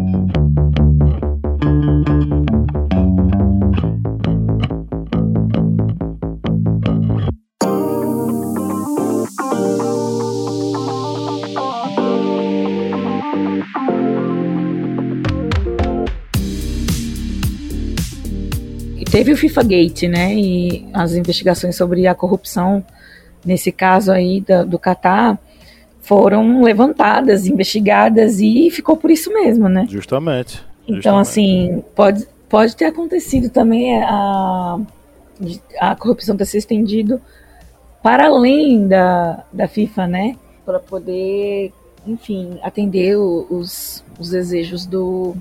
Teve o FIFA Gate, né? E as investigações sobre a corrupção, nesse caso aí do, do Catar, foram levantadas, investigadas e ficou por isso mesmo, né? Justamente. Então, assim, pode, pode ter acontecido também a, a corrupção ter se estendido para além da, da FIFA, né? Para poder, enfim, atender os, os desejos do,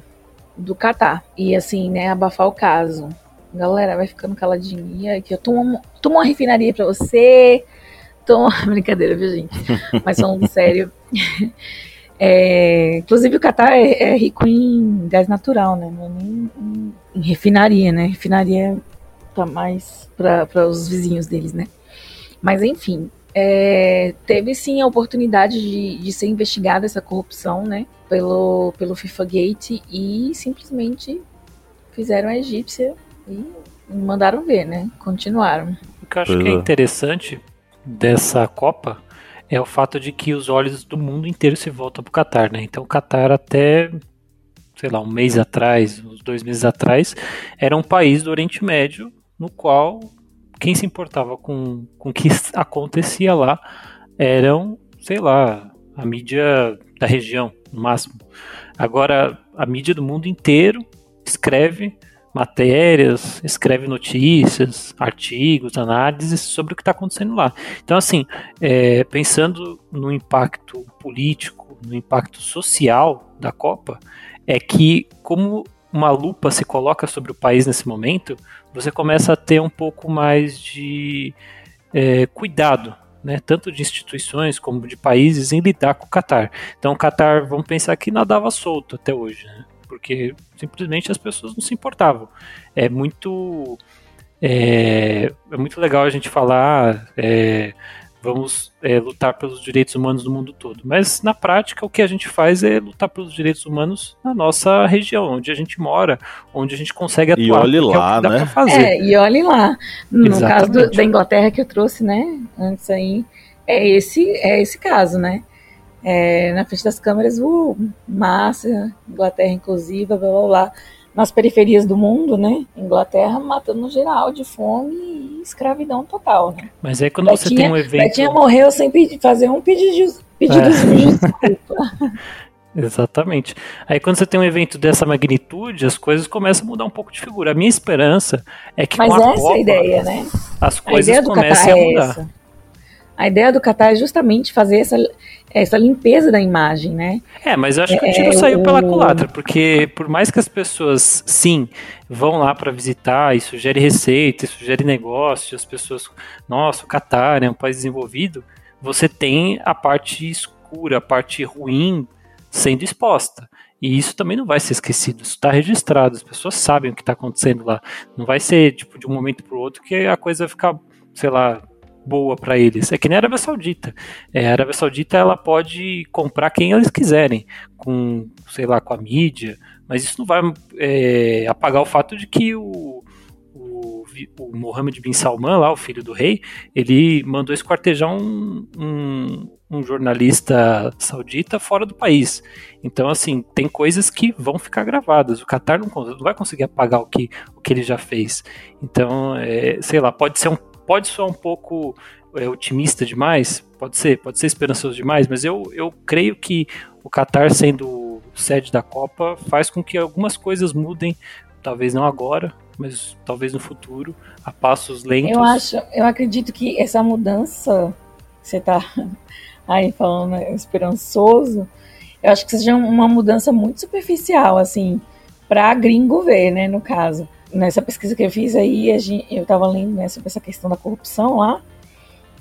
do Catar. E, assim, né, abafar o caso. Galera, vai ficando caladinha. Que eu tomo, tomo uma refinaria pra você. Então, brincadeira, viu, gente? Mas falando sério. É, inclusive o Catar é, é, rico em gás natural, né? Não é nem em, em refinaria, né? Refinaria tá mais para os vizinhos deles, né? Mas enfim, é, teve sim a oportunidade de, de ser investigada essa corrupção, né? Pelo, pelo FIFA Gate e simplesmente fizeram a egípcia e mandaram ver, né? Continuaram. O que eu acho que é interessante dessa Copa é o fato de que os olhos do mundo inteiro se voltam para o Catar, né? Então o Catar até, sei lá, um mês atrás, uns dois meses atrás, era um país do Oriente Médio no qual quem se importava com, com o que acontecia lá eram, sei lá, a mídia da região, no máximo. Agora, a mídia do mundo inteiro escreve matérias, escreve notícias, artigos, análises sobre o que está acontecendo lá. Então, assim, é, pensando no impacto político, no impacto social da Copa, é que como uma lupa se coloca sobre o país nesse momento, você começa a ter um pouco mais de é, cuidado né, tanto de instituições como de países em lidar com o Catar. Então o Catar, vamos pensar que nadava solto até hoje. Né? Porque simplesmente as pessoas não se importavam. É muito é, é muito legal a gente falar é, vamos é, lutar pelos direitos humanos no mundo todo, mas na prática o que a gente faz é lutar pelos direitos humanos na nossa região, onde a gente mora, onde a gente consegue atuar. E olhe é lá, é né? É, e olhe lá. No Exatamente. caso do, da Inglaterra que eu trouxe, né, antes aí, é esse, é esse caso, né? É, na frente das câmeras, uh, massa, Inglaterra inclusiva, blá blá blá. Nas periferias do mundo, né? Inglaterra matando geral de fome e escravidão total, né? Mas aí quando Betinha, você tem um evento. Betinha morreu sem pedir, fazer um pedido de, pedido é. de desculpa. Exatamente. Aí quando você tem um evento dessa magnitude, as coisas começam a mudar um pouco de figura. A minha esperança é que Mas com a essa Copa, é a ideia, né? as coisas comecem a é mudar. Essa. A ideia do Qatar é justamente fazer essa, essa limpeza da imagem, né? É, mas eu acho que o tiro é, saiu o... pela culatra, porque por mais que as pessoas, sim, vão lá para visitar e sugere receita, e sugere negócio, as pessoas, nossa, o Qatar é um país desenvolvido, você tem a parte escura, a parte ruim sendo exposta. E isso também não vai ser esquecido, isso está registrado, as pessoas sabem o que está acontecendo lá. Não vai ser, tipo, de um momento para o outro que a coisa vai ficar, sei lá, boa para eles. É que nem a Arábia Saudita. É, a Arábia Saudita ela pode comprar quem eles quiserem, com, sei lá, com a mídia, mas isso não vai é, apagar o fato de que o, o, o Mohammed bin Salman, lá, o filho do rei, ele mandou esquartejar um, um, um jornalista saudita fora do país. Então, assim, tem coisas que vão ficar gravadas. O Qatar não, não vai conseguir apagar o que, o que ele já fez. Então, é, sei lá, pode ser um pode soar um pouco é, otimista demais, pode ser, pode ser esperançoso demais, mas eu, eu creio que o Qatar sendo sede da Copa faz com que algumas coisas mudem, talvez não agora, mas talvez no futuro, a passos lentos. Eu acho, eu acredito que essa mudança, você está aí falando né, esperançoso, eu acho que seja uma mudança muito superficial, assim, para gringo ver, né, no caso nessa pesquisa que eu fiz aí, gente, eu estava lendo né, sobre essa questão da corrupção lá,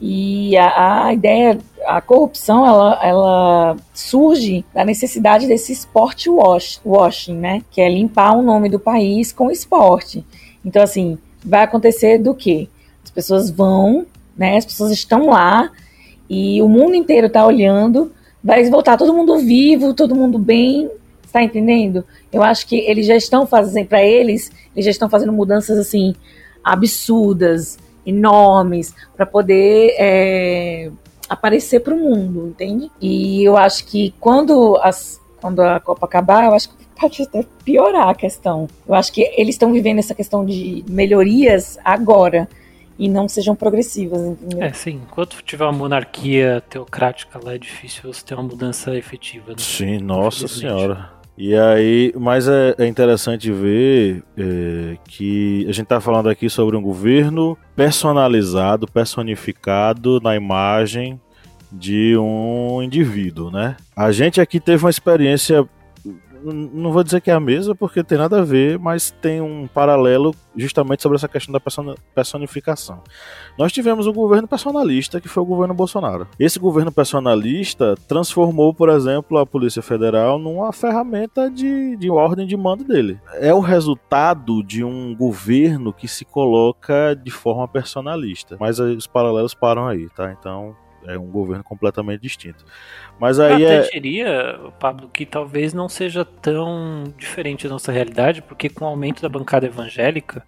e a, a, ideia, a corrupção, ela, ela surge da necessidade desse sport wash, washing, né? Que é limpar o nome do país com esporte. Então, assim, vai acontecer do quê? As pessoas vão, né? As pessoas estão lá e o mundo inteiro está olhando, vai voltar todo mundo vivo, todo mundo bem, está entendendo? Eu acho que eles já estão fazendo, para eles, eles já estão fazendo mudanças assim absurdas, enormes, para poder é, aparecer para o mundo, entende? E eu acho que quando, as, quando a Copa acabar, eu acho que pode até piorar a questão. Eu acho que eles estão vivendo essa questão de melhorias agora e não sejam progressivas, entendeu? É, sim. Enquanto tiver uma monarquia teocrática lá, é difícil você ter uma mudança efetiva. Né? Sim, nossa senhora. E aí, mas é, é interessante ver é, que a gente está falando aqui sobre um governo personalizado, personificado na imagem de um indivíduo, né? A gente aqui teve uma experiência não vou dizer que é a mesma, porque tem nada a ver, mas tem um paralelo justamente sobre essa questão da personificação. Nós tivemos um governo personalista, que foi o governo Bolsonaro. Esse governo personalista transformou, por exemplo, a Polícia Federal numa ferramenta de, de ordem de mando dele. É o resultado de um governo que se coloca de forma personalista. Mas os paralelos param aí, tá? Então é um governo completamente distinto. Mas Eu aí até é. diria, Pablo, que talvez não seja tão diferente da nossa realidade, porque com o aumento da bancada evangélica,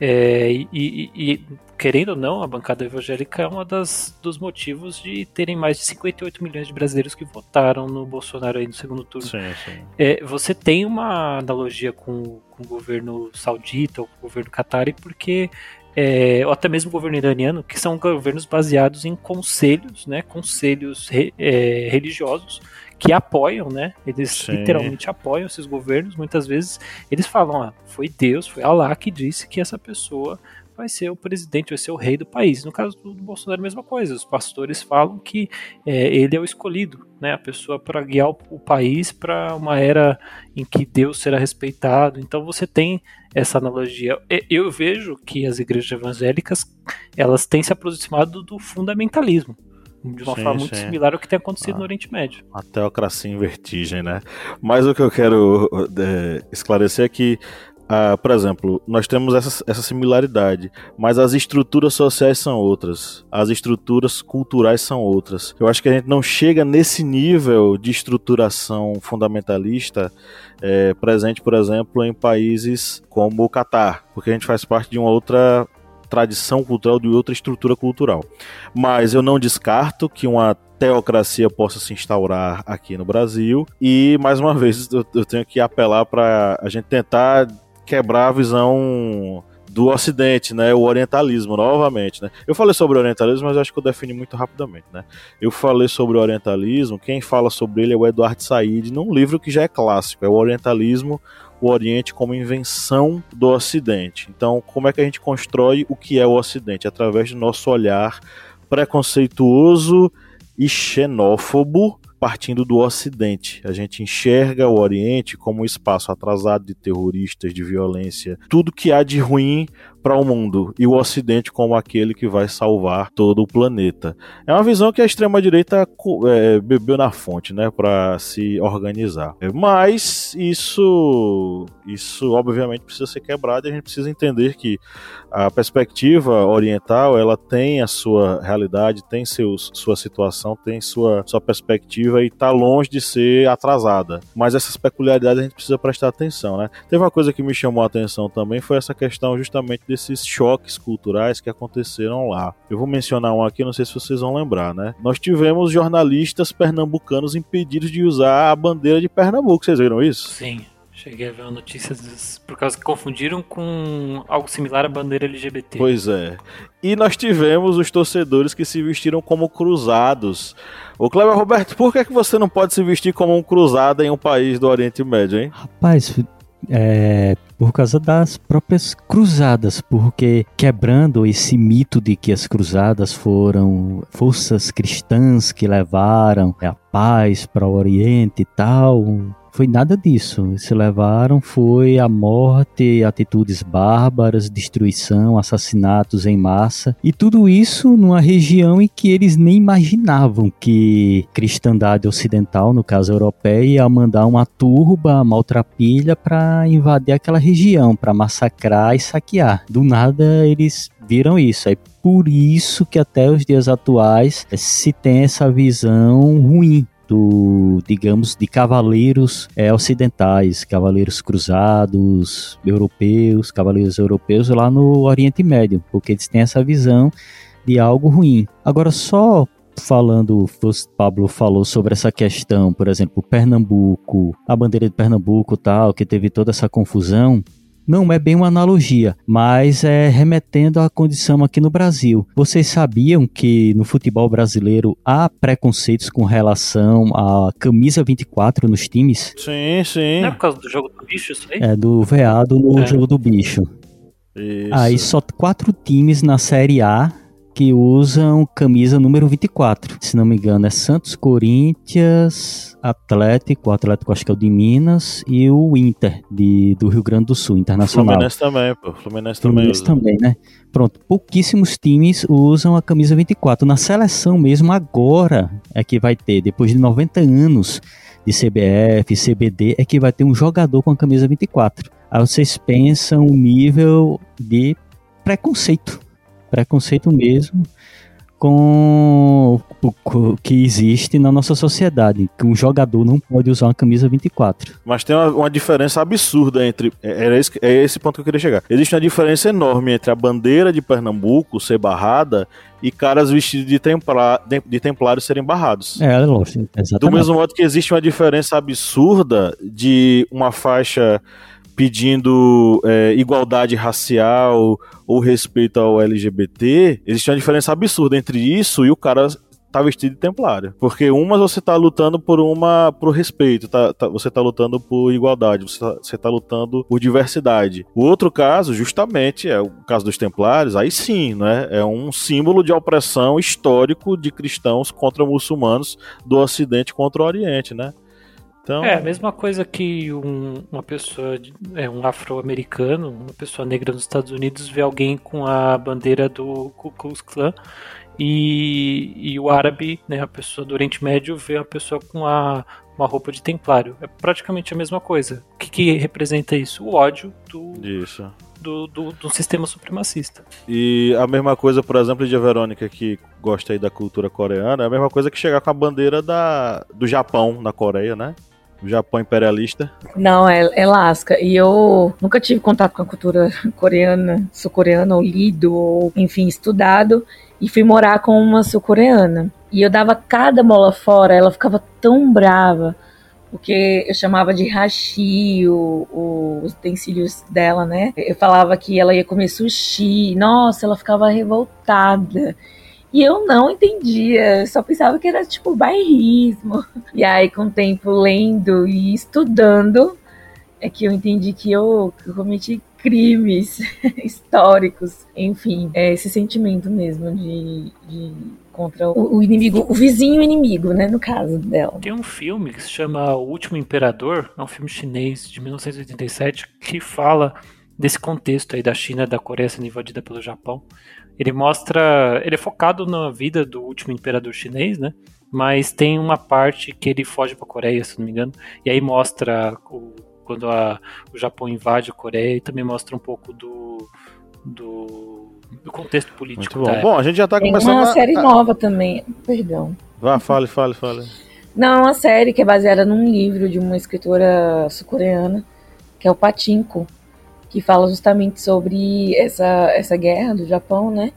é, e, e- e, querendo ou não, a bancada evangélica é um dos motivos de terem mais de 58 milhões de brasileiros que votaram no Bolsonaro aí no segundo turno. Sim, sim. É, você tem uma analogia com, com o governo saudita ou com o governo catari, porque é, ou até mesmo o governo iraniano, que são governos baseados em conselhos, né, conselhos re- é, religiosos que apoiam, né, eles Sim. literalmente apoiam esses governos. Muitas vezes eles falam, ah, foi Deus, foi Allah que disse que essa pessoa vai ser o presidente, vai ser o rei do país. No caso do Bolsonaro, a mesma coisa. Os pastores falam que é, ele é o escolhido, né, a pessoa para guiar o, o país para uma era em que Deus será respeitado. Então você tem essa analogia. Eu vejo que as igrejas evangélicas elas têm se aproximado do fundamentalismo. De uma Sim, forma muito sim. similar ao que tem acontecido Ah. no Oriente Médio. A teocracia em vertigem, né? Mas o que eu quero é, esclarecer é que, ah, por exemplo, nós temos essa, essa similaridade, mas as estruturas sociais são outras, as estruturas culturais são outras. Eu acho que a gente não chega nesse nível de estruturação fundamentalista é, presente, por exemplo, em países como o Catar, porque a gente faz parte de uma outra tradição cultural, de outra estrutura cultural. Mas eu não descarto que uma teocracia possa se instaurar aqui no Brasil. E, mais uma vez, eu, eu tenho que apelar para a gente tentar quebrar a visão do Ocidente, né? O orientalismo, novamente, né? Eu falei sobre o orientalismo, mas acho que eu defini muito rapidamente, né? Eu falei sobre o orientalismo, quem fala sobre ele é o Eduardo Said, num livro que já é clássico, é o Orientalismo, o Oriente como invenção do Ocidente. Então, como é que a gente constrói o que é o Ocidente? Através do nosso olhar preconceituoso e xenófobo partindo do Ocidente. A gente enxerga o Oriente como um espaço atrasado de terroristas, de violência, tudo que há de ruim para o mundo e o Ocidente como aquele que vai salvar todo o planeta. É uma visão que a extrema direita é, bebeu na fonte, né, para se organizar. Mas isso, isso obviamente precisa ser quebrado e a gente precisa entender que a perspectiva oriental ela tem a sua realidade, tem seus, sua situação, tem sua, sua perspectiva e está longe de ser atrasada. Mas essas peculiaridades a gente precisa prestar atenção, né? Teve uma coisa que me chamou a atenção também foi essa questão justamente desses choques culturais que aconteceram lá. Eu vou mencionar um aqui, não sei se vocês vão lembrar, né? Nós tivemos jornalistas pernambucanos impedidos de usar a bandeira de Pernambuco. Vocês viram isso? Sim. Cheguei a ver uma notícia des... por causa que confundiram com algo similar à bandeira LGBT. Pois é. E nós tivemos os torcedores que se vestiram como cruzados. Ô Cleber Roberto, por que, é que você não pode se vestir como um cruzado em um país do Oriente Médio, hein? Rapaz, é, por causa das próprias cruzadas, porque quebrando esse mito de que as cruzadas foram forças cristãs que levaram a paz para o Oriente e tal, foi nada disso. Se levaram foi a morte, atitudes bárbaras, destruição, assassinatos em massa e tudo isso numa região em que eles nem imaginavam que cristandade ocidental, no caso europeia, ia mandar uma turba, maltrapilha para invadir aquela região, para massacrar e saquear. Do nada eles viram isso. É por isso que até os dias atuais se tem essa visão ruim do, digamos, de cavaleiros é, ocidentais, cavaleiros cruzados, europeus, cavaleiros europeus lá no Oriente Médio, porque eles têm essa visão de algo ruim. Agora, só falando, o Pablo falou sobre essa questão, por exemplo, Pernambuco, a bandeira de Pernambuco tal, que teve toda essa confusão, não é bem uma analogia, mas é remetendo à condição aqui no Brasil. Vocês sabiam que no futebol brasileiro há preconceitos com relação à camisa 24 nos times? Sim, sim. Não é por causa do jogo do bicho isso aí? É, do veado no É. jogo do bicho. Isso. Aí só quatro times na Série A que usam camisa número 24. Se não me engano, é Santos, Corinthians, Atlético, o Atlético acho que é o de Minas, e o Inter de, do Rio Grande do Sul, Internacional. Fluminense também, pô. Fluminense, Fluminense também. também, né? Pronto, pouquíssimos times usam a camisa 24. Na seleção mesmo, agora é que vai ter, depois de 90 anos de CBF, CBD, é que vai ter um jogador com a camisa 24. Aí vocês pensam o nível de preconceito. Preconceito mesmo com o que existe na nossa sociedade, que um jogador não pode usar uma camisa 24. Mas tem uma, uma diferença absurda entre. É, era esse, é esse ponto que eu queria chegar. Existe uma diferença enorme entre a bandeira de Pernambuco ser barrada e caras vestidos de, templa, de, de templários serem barrados. É, lógico, exatamente. Do mesmo modo que existe uma diferença absurda de uma faixa pedindo é, igualdade racial ou respeito ao LGBT, existe uma diferença absurda entre isso e o cara tá vestido de templário. Porque uma você tá lutando por uma por respeito, tá, tá você tá lutando por igualdade, você tá, você tá, lutando por diversidade. O outro caso, justamente, é o caso dos templários, aí sim, né? É um símbolo de opressão histórico de cristãos contra muçulmanos do ocidente contra o oriente, né? Então... É a mesma coisa que um, uma pessoa, é, um afro-americano, uma pessoa negra nos Estados Unidos vê alguém com a bandeira do Ku Klux Klan e, e o árabe, né, a pessoa do Oriente Médio vê a pessoa com a, uma roupa de templário. É praticamente a mesma coisa. O que, que representa isso? O ódio do, isso. Do, do, do, sistema supremacista. E a mesma coisa, por exemplo, de a Verônica que gosta aí da cultura coreana, é a mesma coisa que chegar com a bandeira da, do Japão na Coreia, né? Japão imperialista? Não, é, é lasca. E eu nunca tive contato com a cultura coreana, sul-coreana, ou lido, ou enfim, estudado. E fui morar com uma sul-coreana. E eu dava cada mola fora, ela ficava tão brava. Porque eu chamava de hashi o, o, os utensílios dela, né? Eu falava que ela ia comer sushi. Nossa, ela ficava revoltada. E eu não entendia, só pensava que era tipo bairrismo. E aí, com o tempo lendo e estudando, é que eu entendi que eu, que eu cometi crimes históricos. Enfim, é esse sentimento mesmo de, de contra o, inimigo, o vizinho inimigo, né, no caso dela. Tem um filme que se chama O Último Imperador, é um filme chinês de 1987 que fala desse contexto aí da China, da Coreia sendo invadida pelo Japão. Ele mostra. Ele é focado na vida do último imperador chinês, né? Mas tem uma parte que ele foge para a Coreia, se não me engano. E aí mostra o, quando a, o Japão invade a Coreia e também mostra um pouco do. do, do contexto político. Muito bom. bom, a gente já está começando. Tem uma a... série nova também. Perdão. Vá, fale, fale, fale. Não, uma série que é baseada num livro de uma escritora sul-coreana, que é o Patinko que fala justamente sobre essa, essa guerra do Japão, né?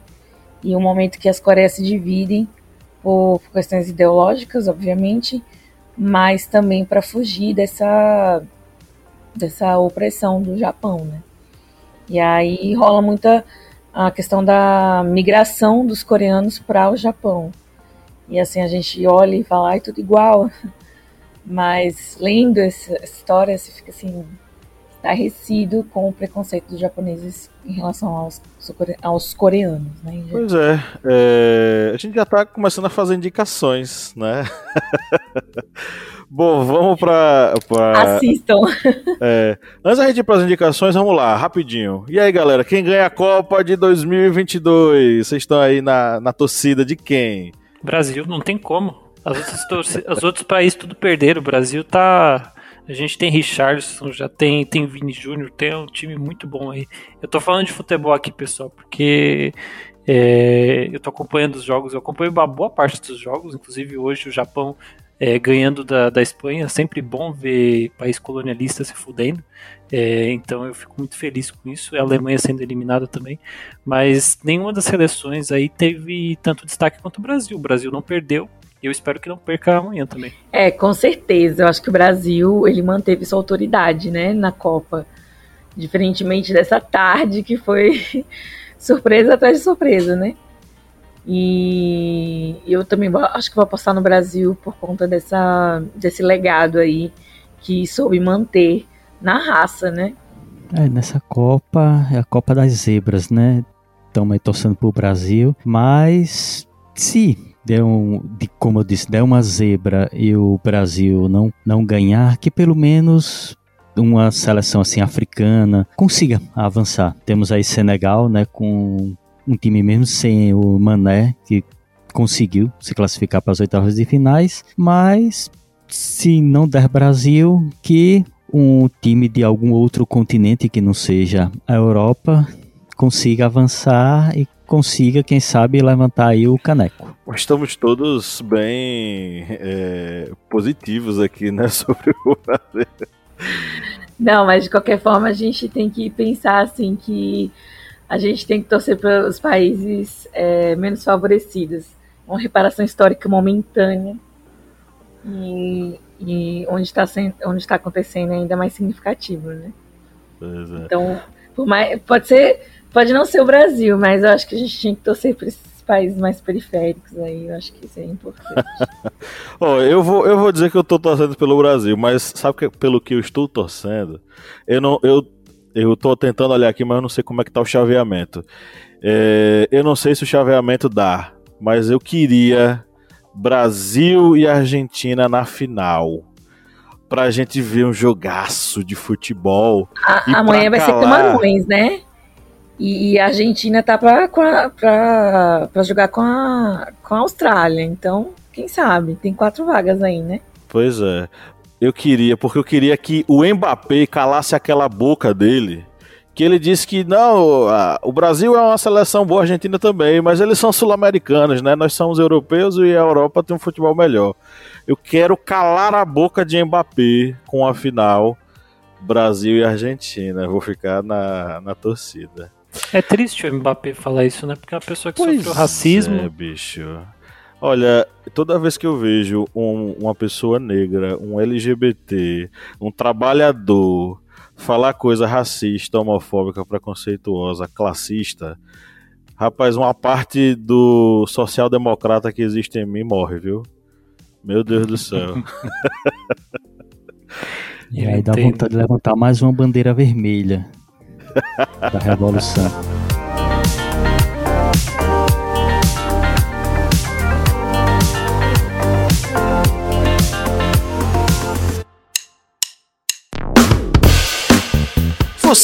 E o momento que as Coreias se dividem por, por questões ideológicas, obviamente, mas também para fugir dessa, dessa opressão do Japão, né? E aí rola muita a questão da migração dos coreanos para o Japão. E assim a gente olha e fala, ai, tudo igual. Mas lendo essa história, você fica assim, estarrecido com o preconceito dos japoneses em relação aos, aos coreanos, né? Pois é, é, a gente já está começando a fazer indicações, né? Bom, vamos para. Pra... Assistam. É, antes da gente ir para as indicações, vamos lá, rapidinho. E aí, galera, quem ganha a Copa de 2022? Vocês estão aí na, na torcida de quem? Brasil, não tem como. As outras, os outros países tudo perderam. O Brasil tá a gente tem Richardson, já tem, tem Vini Júnior, tem um time muito bom aí. Eu tô falando de futebol aqui, pessoal, porque é, eu tô acompanhando os jogos, eu acompanho uma boa parte dos jogos, inclusive hoje o Japão é, ganhando da, da Espanha, sempre bom ver país colonialista se fudendo. É, então eu fico muito feliz com isso. A Alemanha sendo eliminada também, mas nenhuma das seleções aí teve tanto destaque quanto o Brasil. O Brasil não perdeu, eu espero que não perca amanhã também. É, com certeza. Eu acho que o Brasil ele manteve sua autoridade, né, na Copa. Diferentemente dessa tarde que foi surpresa atrás de surpresa, né? E eu também acho que vou apostar no Brasil por conta dessa, desse legado aí que soube manter na raça, né? É, nessa Copa é a Copa das Zebras, né? estamos torcendo pro Brasil, mas se der um, de, como eu disse, der uma zebra e o Brasil não, não ganhar, que pelo menos uma seleção assim africana consiga avançar. Temos aí Senegal, né, com um time mesmo sem o Mané, que conseguiu se classificar para as oitavas de finais, mas se não der Brasil, que um time de algum outro continente que não seja a Europa consiga avançar e consiga, quem sabe, levantar aí o caneco. Estamos todos bem é, positivos aqui, né, sobre o Brasil. Não, mas de qualquer forma a gente tem que pensar assim que a gente tem que torcer para os países é, menos favorecidos. Uma reparação histórica momentânea e, e onde está onde está acontecendo é ainda mais significativo, né? É. Então, mais, pode ser, pode não ser o Brasil, mas eu acho que a gente tinha que torcer para esses países mais periféricos aí, eu acho que isso é importante. oh, eu, vou, eu vou dizer que eu estou torcendo pelo Brasil, mas sabe que, pelo que eu estou torcendo? Eu não, eu, eu tô tentando olhar aqui, mas eu não sei como é que tá o chaveamento. É, eu não sei se o chaveamento dá, mas eu queria Brasil e Argentina na final. Pra gente ver um jogaço de futebol. A, amanhã vai calar... ser Camarões, né? E, e, a Argentina tá pra jogar com a, com a Austrália. Então, quem sabe? Tem quatro vagas aí, né? Pois é. Eu queria, porque eu queria que o Mbappé calasse aquela boca dele que ele disse que não, o Brasil é uma seleção boa, a Argentina também, mas eles são sul-americanos, né? Nós somos europeus e a Europa tem um futebol melhor. Eu quero calar a boca de Mbappé com a final Brasil e Argentina. Vou ficar na, na torcida. É triste o Mbappé falar isso, né? Porque é uma pessoa que pois sofreu racismo. É, bicho. Olha, toda vez que eu vejo um, uma pessoa negra, um LGBT, um trabalhador falar coisa racista, homofóbica, preconceituosa, classista, rapaz, uma parte do social-democrata que existe em mim morre, viu? Meu Deus do céu. e aí dá vontade de levantar mais uma bandeira vermelha da revolução.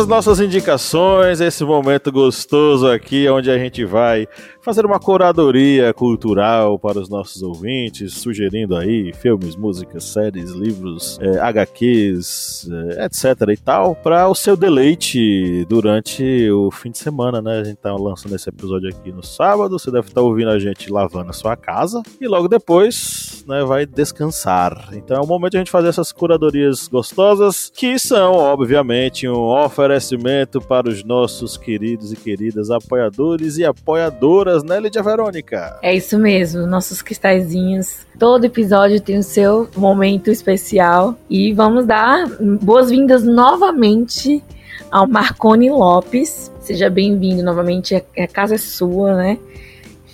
As nossas indicações, esse momento gostoso aqui, onde a gente vai fazer uma curadoria cultural para os nossos ouvintes, sugerindo aí filmes, músicas, séries, livros, é, HQs, é, etc e tal, para o seu deleite durante o fim de semana, né? A gente tá lançando esse episódio aqui no sábado, você deve estar tá ouvindo a gente lavando a sua casa e logo depois, né, vai descansar. Então é o momento de a gente fazer essas curadorias gostosas, que são, obviamente, um oferecimento para os nossos queridos e queridas apoiadores e apoiadoras né, Lídia Verônica? É isso mesmo, nossos cristalzinhos. Todo episódio tem o seu momento especial. E vamos dar boas-vindas novamente ao Marconi Lopes. Seja bem-vindo novamente, a casa é sua, né?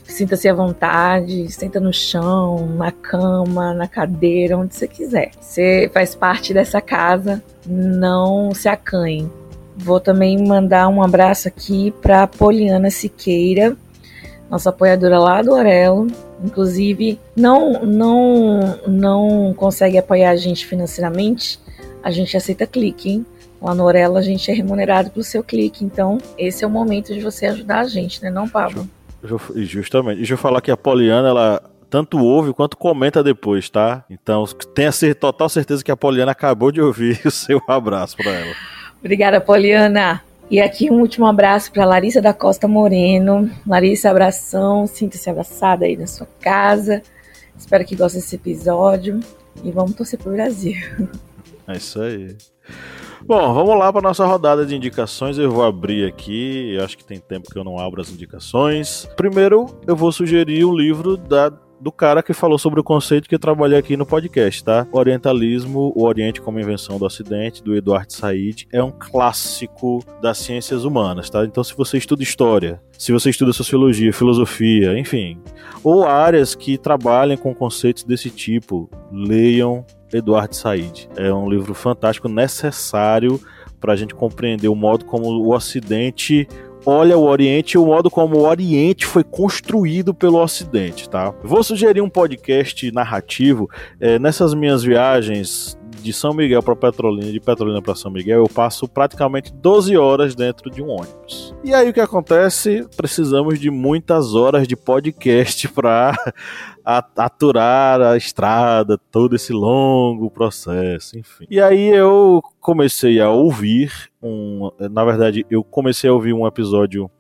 Sinta-se à vontade, senta no chão, na cama, na cadeira, onde você quiser. Você faz parte dessa casa, não se acanhe. Vou também mandar um abraço aqui para Poliana Siqueira, nossa apoiadora lá do Orelo. Inclusive, não, não, não consegue apoiar a gente financeiramente, a gente aceita clique, hein? Lá no Orelo a gente é remunerado pelo seu clique, então esse é o momento de você ajudar a gente, né, não, Pablo? Justamente. Deixa eu falar que a Poliana, ela tanto ouve quanto comenta depois, tá? Então, tenha total certeza que a Poliana acabou de ouvir o seu abraço para ela. Obrigada, Poliana. E aqui um último abraço para Larissa da Costa Moreno. Larissa, abração, sinta-se abraçada aí na sua casa. Espero que goste desse episódio e vamos torcer pro Brasil. É isso aí. Bom, vamos lá para nossa rodada de indicações. Eu vou abrir aqui, eu acho que tem tempo que eu não abro as indicações. Primeiro, eu vou sugerir um livro da do cara que falou sobre o conceito que eu trabalhei aqui no podcast, tá? O Orientalismo, o Oriente como Invenção do Ocidente, do Eduardo Said, é um clássico das ciências humanas, tá? Então, se você estuda história, se você estuda sociologia, filosofia, enfim, ou áreas que trabalhem com conceitos desse tipo, leiam Eduardo Said. É um livro fantástico, necessário para a gente compreender o modo como o Ocidente olha o Oriente e o modo como o Oriente foi construído pelo Ocidente, tá? Vou sugerir um podcast narrativo é, nessas minhas viagens de São Miguel para Petrolina, de Petrolina para São Miguel, eu passo praticamente 12 horas dentro de um ônibus. E aí o que acontece? Precisamos de muitas horas de podcast para aturar a estrada, todo esse longo processo, enfim. E aí eu comecei a ouvir um, na verdade, eu comecei a ouvir um episódio,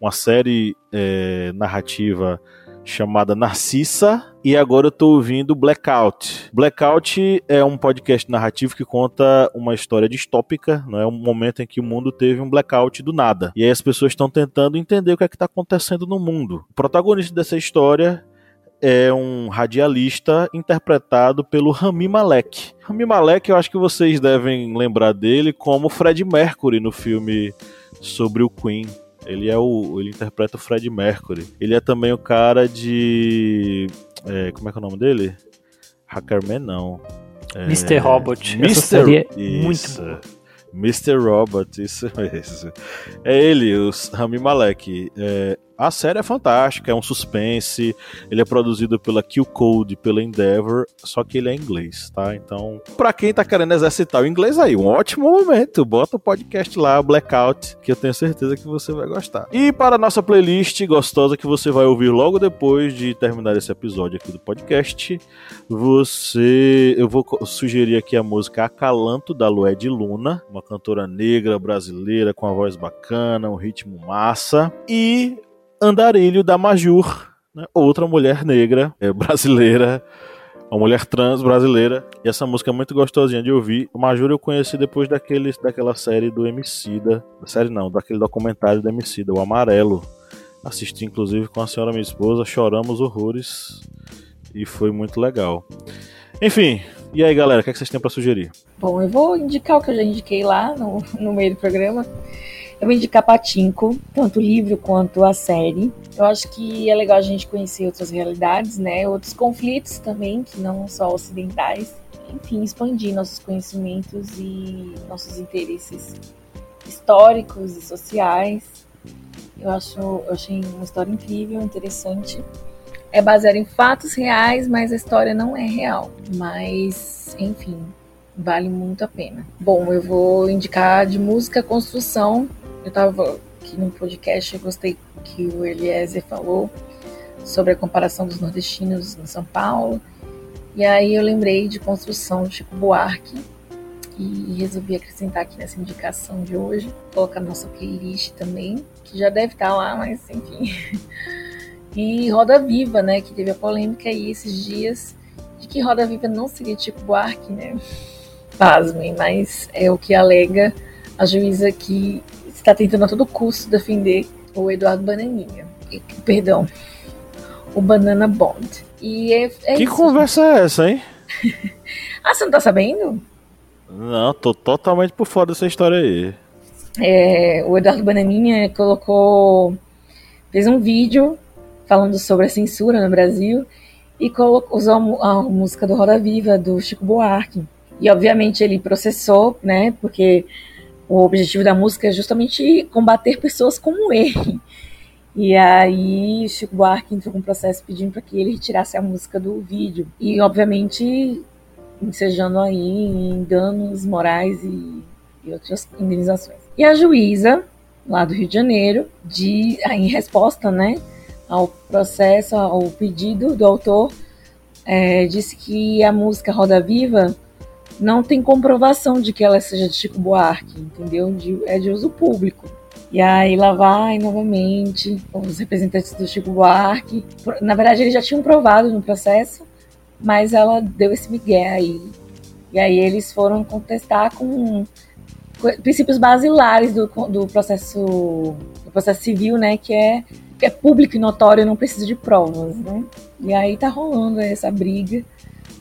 uma série é, narrativa chamada Narcissa e agora eu tô ouvindo Blackout. Blackout é um podcast narrativo que conta uma história distópica, não é um momento em que o mundo teve um blackout do nada. E aí as pessoas estão tentando entender o que é que tá acontecendo no mundo. O protagonista dessa história é um radialista interpretado pelo Rami Malek. Rami Malek, eu acho que vocês devem lembrar dele como Fred Mercury no filme sobre o Queen. Ele é o. Ele interpreta o Fred Mercury. Ele é também o cara de. É, como é que é o nome dele? Hackerman não. É, Mr. Robot. Mr. Muito boa. Mr. Robot, isso mesmo. É ele, o Rami Malek. É, a série é fantástica, é um suspense. Ele é produzido pela Q Code, pela Endeavor, só que ele é inglês, tá? Então, para quem tá querendo exercitar o inglês aí, um ótimo momento. Bota o podcast lá, Blackout, que eu tenho certeza que você vai gostar. E para a nossa playlist gostosa que você vai ouvir logo depois de terminar esse episódio aqui do podcast, você, eu vou sugerir aqui a música Acalanto da Lué de Luna, uma cantora negra brasileira com a voz bacana, um ritmo massa. E Andarilho da Majur, né? outra mulher negra é, brasileira, uma mulher trans brasileira. E essa música é muito gostosinha de ouvir. O Majur eu conheci depois daquele, daquela série do Emicida. Da série não, daquele documentário do Emicida, O Amarelo. Assisti inclusive com a senhora minha esposa, choramos horrores e foi muito legal. Enfim, e aí galera, o que, é que vocês têm para sugerir? Bom, eu vou indicar o que eu já indiquei lá no, no meio do programa, eu vou indicar Patinco, tanto o livro quanto a série. Eu acho que é legal a gente conhecer outras realidades, né? Outros conflitos também, que não só ocidentais. Enfim, expandir nossos conhecimentos e nossos interesses históricos e sociais. Eu acho, eu achei uma história incrível, interessante. É baseada em fatos reais, mas a história não é real. Mas, enfim, vale muito a pena. Bom, eu vou indicar de música construção eu estava aqui no podcast, eu gostei que o Eliezer falou sobre a comparação dos nordestinos em São Paulo. E aí eu lembrei de construção de Chico Buarque e resolvi acrescentar aqui nessa indicação de hoje, colocar na nossa playlist também, que já deve estar lá, mas enfim. E Roda Viva, né, que teve a polêmica aí esses dias de que Roda Viva não seria Chico Buarque, né? Pasmem, mas é o que alega a juíza que está tentando a todo custo defender o Eduardo Bananinha. Perdão, o Banana Bond. E é, é que isso. conversa é essa, hein? ah, você não tá sabendo? Não, tô totalmente por fora dessa história aí. É, o Eduardo Bananinha colocou. fez um vídeo falando sobre a censura no Brasil e colocou, usou a, a música do Roda Viva, do Chico Buarque. E obviamente ele processou, né? Porque o objetivo da música é justamente combater pessoas como ele. E aí Chico Buarque entrou com um processo pedindo para que ele retirasse a música do vídeo. E obviamente ensejando aí em danos morais e, e outras indenizações. E a juíza, lá do Rio de Janeiro, de, em resposta né, ao processo, ao pedido do autor, é, disse que a música Roda Viva não tem comprovação de que ela seja de Chico Buarque, entendeu? De, é de uso público. E aí lá vai novamente os representantes do Chico Buarque. Na verdade, eles já tinham provado no processo, mas ela deu esse migué aí. E aí eles foram contestar com princípios basilares do, do processo do processo civil, né, que é que é público e notório, não precisa de provas, né? E aí tá rolando essa briga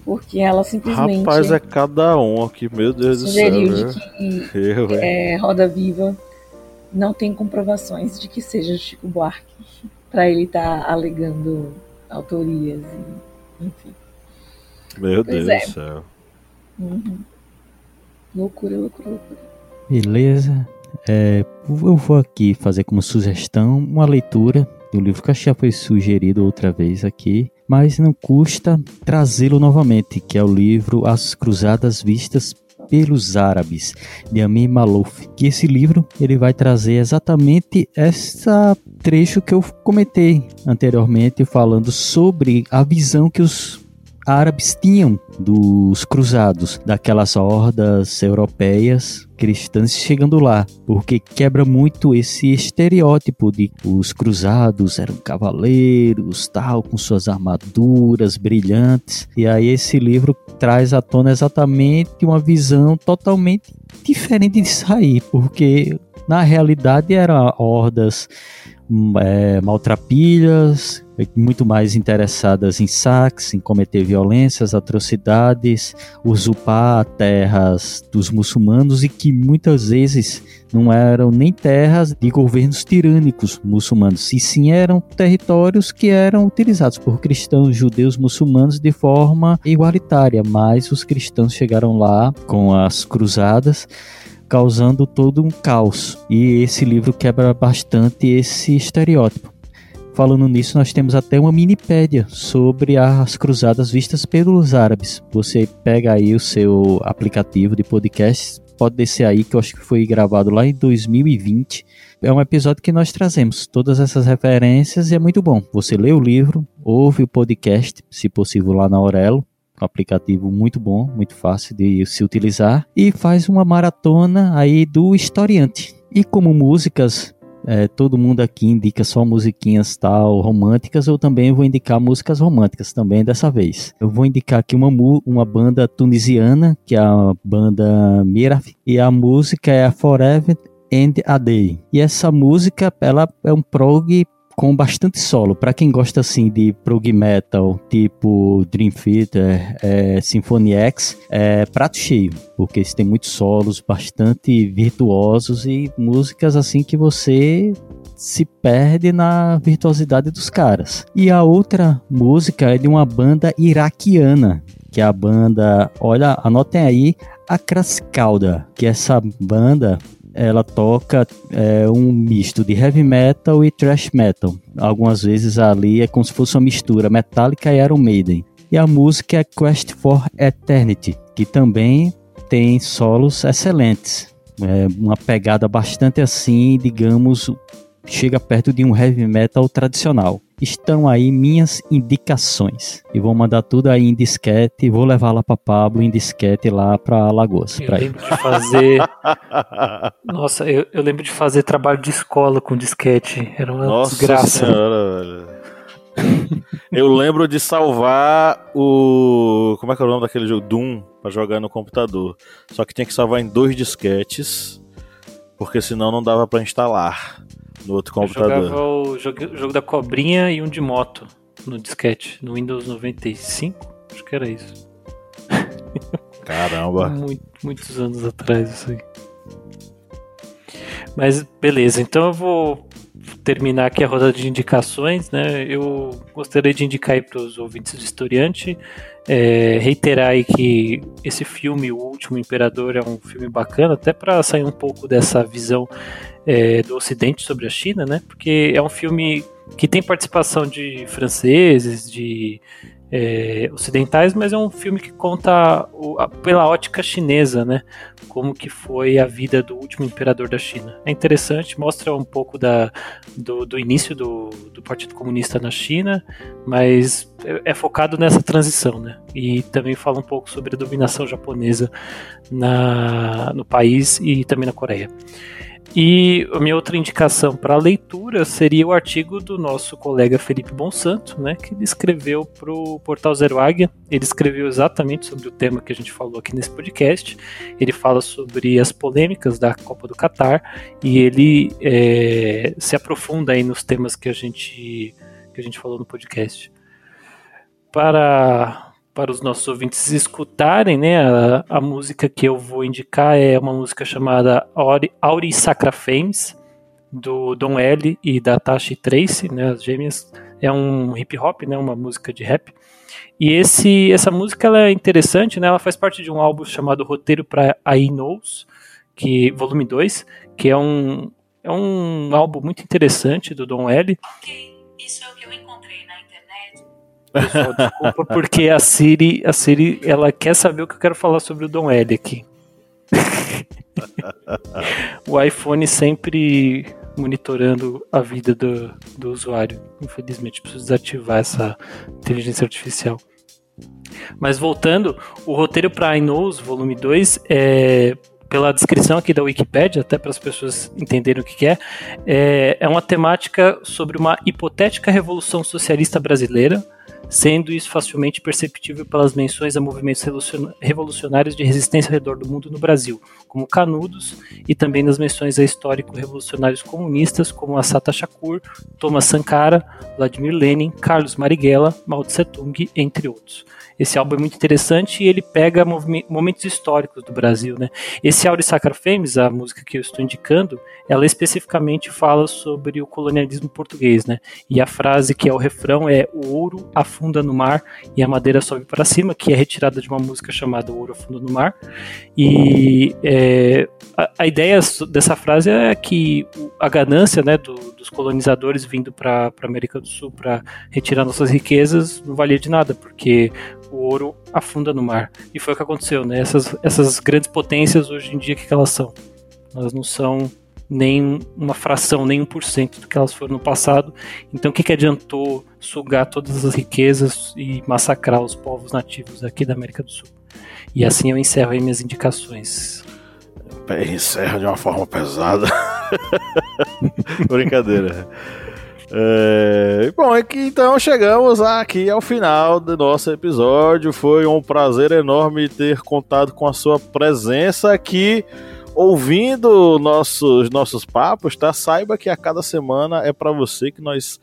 porque ela simplesmente Rapaz, é cada um aqui, meu Deus do céu. Sugeriu de que Eu, é, Roda Viva não tem comprovações de que seja Chico Buarque para ele estar tá alegando autorias, e, enfim. Meu pois Deus é. do céu. Uhum. Loucura, loucura, loucura. Beleza. É, eu vou aqui fazer como sugestão uma leitura do livro que já foi sugerido outra vez aqui, mas não custa trazê-lo novamente, que é o livro As Cruzadas Vistas pelos Árabes, de Amin Malouf. Que esse livro ele vai trazer exatamente essa trecho que eu comentei anteriormente, falando sobre a visão que os árabes tinham dos cruzados, daquelas hordas europeias cristãs chegando lá, porque quebra muito esse estereótipo de os cruzados eram cavaleiros, tal, com suas armaduras brilhantes. E aí esse livro traz à tona exatamente uma visão totalmente diferente disso aí, porque na realidade eram hordas é, maltrapilhas, muito mais interessadas em saques, em cometer violências, atrocidades, usurpar terras dos muçulmanos e que muitas vezes não eram nem terras de governos tirânicos muçulmanos, e sim eram territórios que eram utilizados por cristãos, judeus, muçulmanos de forma igualitária, mas os cristãos chegaram lá com as cruzadas causando todo um caos. E esse livro quebra bastante esse estereótipo. Falando nisso, nós temos até uma minipédia sobre as cruzadas vistas pelos árabes. Você pega aí o seu aplicativo de podcast, pode descer aí, que eu acho que foi gravado lá em 2020. É um episódio que nós trazemos todas essas referências e é muito bom. Você lê o livro, ouve o podcast, se possível lá na Aurelo, um aplicativo muito bom, muito fácil de se utilizar e faz uma maratona aí do historiante. E como músicas, é, todo mundo aqui indica só musiquinhas tal românticas, eu também vou indicar músicas românticas também dessa vez. Eu vou indicar aqui uma, uma banda tunisiana, que é a banda Miraf, e a música é a Forever and a Day. E essa música, ela é um prog com bastante solo. Para quem gosta assim de prog metal, tipo Dream Theater, é, Symphony X, é prato cheio, porque eles têm muitos solos bastante virtuosos e músicas assim que você se perde na virtuosidade dos caras. E a outra música é de uma banda iraquiana, que é a banda, olha, anotem aí, a Kraskalda, que essa banda ela toca é, um misto de heavy metal e thrash metal. Algumas vezes ali é como se fosse uma mistura Metallica e Iron Maiden. E a música é Quest for Eternity, que também tem solos excelentes. É uma pegada bastante assim, digamos, chega perto de um heavy metal tradicional estão aí minhas indicações. E vou mandar tudo aí em disquete e vou levar lá para Pablo em disquete lá para Alagoas. Eu lembro de fazer. Nossa, eu, eu, lembro de fazer trabalho de escola com disquete. Era uma Nossa desgraça. Senhora, velho. eu lembro de salvar o. Como é que é o nome daquele jogo? Doom, para jogar no computador. Só que tinha que salvar em dois disquetes, porque senão não dava para instalar no outro computador. Eu jogava o jogo, jogo da cobrinha e um de moto no disquete, no Windows 95, acho que era isso. Caramba! Muito, muitos anos atrás isso aí. Mas beleza, então eu vou terminar aqui a roda de indicações, né? Eu gostaria de indicar para os ouvintes do historiante, é, reiterar aí que esse filme, O Último Imperador, é um filme bacana, até para sair um pouco dessa visão é, do Ocidente sobre a China, né? Porque é um filme que tem participação de franceses, de é, ocidentais, mas é um filme que conta o, a, pela ótica chinesa, né? como que foi a vida do último imperador da China. É interessante, mostra um pouco da, do, do início do, do Partido Comunista na China, mas é, é focado nessa transição, né? E também fala um pouco sobre a dominação japonesa na, no país e também na Coreia. E a minha outra indicação para leitura seria o artigo do nosso colega Felipe Bonsanto, né, que ele escreveu para o Portal Zero Águia. Ele escreveu exatamente sobre o tema que a gente falou aqui nesse podcast. Ele fala sobre as polêmicas da Copa do Catar e ele é, se aprofunda aí nos temas que a gente que a gente falou no podcast. Para para os nossos ouvintes escutarem, né? A, a, música que eu vou indicar é uma música chamada Auri, Auri Sacra Fames, do Don L e da Tashi Trace, né? As gêmeas. É um hip hop, né? Uma música de rap. E esse, essa música ela é interessante, né? Ela faz parte de um álbum chamado Roteiro para I Knows, que volume 2, que é um é um álbum muito interessante do Don L. Ok, isso é o que eu encontrei na internet. Desculpa, porque a Siri, a Siri, ela quer saber o que eu quero falar sobre o Dom L aqui. o iPhone sempre monitorando a vida do, do usuário. Infelizmente, preciso desativar essa inteligência artificial. Mas voltando, o roteiro para iKnows, volume 2, é, pela descrição aqui da Wikipedia, até para as pessoas entenderem o que é, é, é uma temática sobre uma hipotética revolução socialista brasileira, sendo isso facilmente perceptível pelas menções a movimentos revolucionários de resistência ao redor do mundo no Brasil, como Canudos, e também nas menções a histórico-revolucionários comunistas como Assata Shakur, Thomas Sankara, Vladimir Lenin, Carlos Marighella, Mao Tse Tung, entre outros. Esse álbum é muito interessante e ele pega momentos históricos do Brasil, né? Esse Auri Sacra Fames, a música que eu estou indicando, ela especificamente fala sobre o colonialismo português, né? E a frase que é o refrão é o ouro afunda no mar e a madeira sobe para cima, que é retirada de uma música chamada O Ouro Afunda no Mar. E é, a, a, ideia dessa frase é que a ganância né, do, dos colonizadores vindo para a América do Sul para retirar nossas riquezas não valia de nada, porque o ouro afunda no mar. E foi o que aconteceu, né? Essas, essas grandes potências hoje em dia, o que, que elas são? Elas não são nem uma fração, nem um por cento do que elas foram no passado. Então, o que, que adiantou sugar todas as riquezas e massacrar os povos nativos aqui da América do Sul? E assim eu encerro aí minhas indicações. Encerra de uma forma pesada. Brincadeira. É, bom, é que então chegamos aqui ao final do nosso episódio. Foi um prazer enorme ter contado com a sua presença aqui, ouvindo nossos nossos papos, tá? Saiba que a cada semana é para você que nós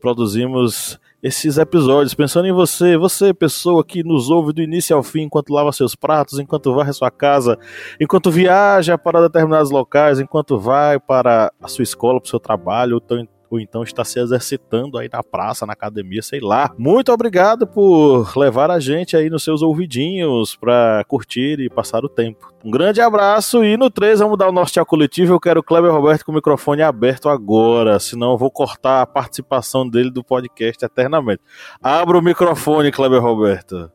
produzimos esses episódios, pensando em você, você, pessoa que nos ouve do início ao fim, enquanto lava seus pratos, enquanto varre sua casa, enquanto viaja para determinados locais, enquanto vai para a sua escola, para o seu trabalho, ou tão ou então está se exercitando aí na praça, na academia, sei lá. Muito obrigado por levar a gente aí nos seus ouvidinhos para curtir e passar o tempo. Um grande abraço e no 3 vamos dar o nosso tchau coletivo. Eu quero o Kleber Roberto com o microfone aberto agora, senão eu vou cortar a participação dele do podcast eternamente. Abra o microfone, Kleber Roberto.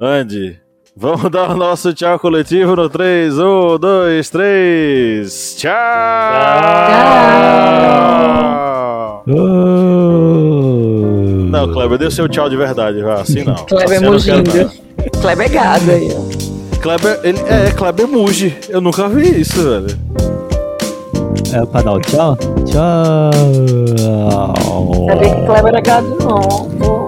Ande. Vamos dar o nosso tchau coletivo no 3. 1, 2, 3. Tchau! tchau. Não, Kleber, dê o seu tchau de verdade, vá. Assim não. Kleber assim mugindo. Kleber é gado aí, ó. Kleber, ele, é, Kleber muge. Eu nunca vi isso, velho. É pra dar o tchau? Tchau! Sabia que Kleber é gado, não.